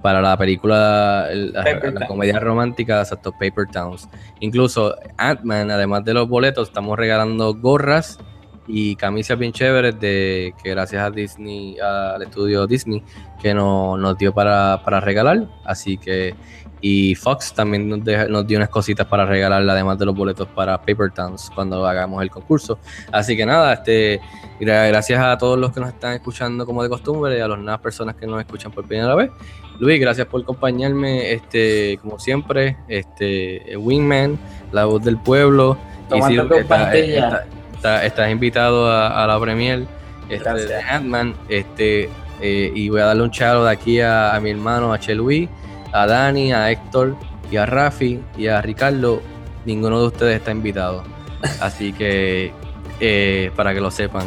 para la película, el- la, comedia romántica, exacto, Paper Towns. Incluso Ant-Man, además de los boletos, estamos regalando gorras y camisas bien chéveres de que gracias a Disney, al estudio Disney, que no- nos dio para, para regalar. Así que, y Fox también nos, deja- nos dio unas cositas para regalar, además de los boletos para Paper Towns cuando hagamos el concurso. Así que nada, este, gra- gracias a todos los que nos están escuchando como de costumbre y a las nuevas personas que nos escuchan por primera vez. Luis, gracias por acompañarme, este, como siempre, este, Wingman, la voz del pueblo. Tomando Isidro, tu que está- está- está- estás invitado a, a la premier este, de Ant-Man. Este, eh, y voy a darle un charo de aquí a, a mi hermano, a Chelui, a Dani, a Héctor y a Rafi y a Ricardo. Ninguno de ustedes está invitado. Así que eh, para que lo sepan.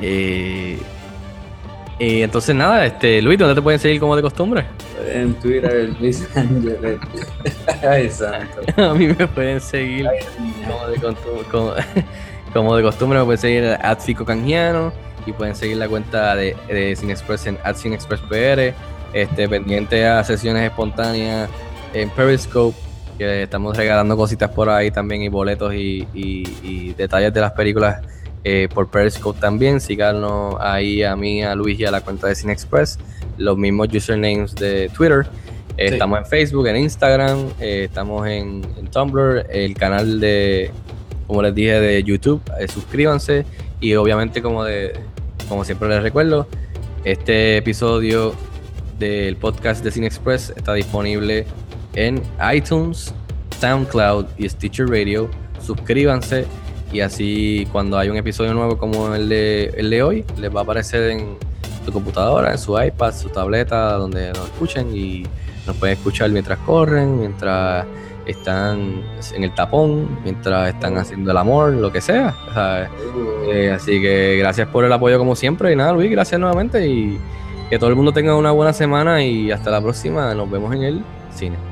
Eh, y entonces nada, este Luis, ¿dónde te pueden seguir como de costumbre? En Twitter, Luis Ángeles. Ay, santo. A mí me pueden seguir como de, contu- como, como de costumbre, me pueden seguir at Fico Canjiano y pueden seguir la cuenta de, de Cine Express en at Cine Express PR, este, pendiente a sesiones espontáneas en Periscope, que estamos regalando cositas por ahí también y boletos y, y- y detalles de las películas eh, por Periscope también. Síganos ahí a mí, a Luis y a la cuenta de Cine Express, los mismos usernames de Twitter. Eh, Sí. Estamos en Facebook, en Instagram, eh, estamos en, en Tumblr, el canal de, como les dije, de YouTube. suscríbanse y obviamente, como, de, como siempre les recuerdo, este episodio del podcast de Cine Express está disponible en iTunes, SoundCloud y Stitcher Radio. Suscríbanse y así cuando hay un episodio nuevo como el de, el de hoy, les va a aparecer en su computadora, en su iPad, su tableta, donde nos escuchen y nos pueden escuchar mientras corren, mientras están en el tapón, mientras están haciendo el amor, lo que sea. ¿sabes? Eh, así que gracias por el apoyo como siempre y nada, Luis, gracias nuevamente y que todo el mundo tenga una buena semana y hasta la próxima. Nos vemos en el cine.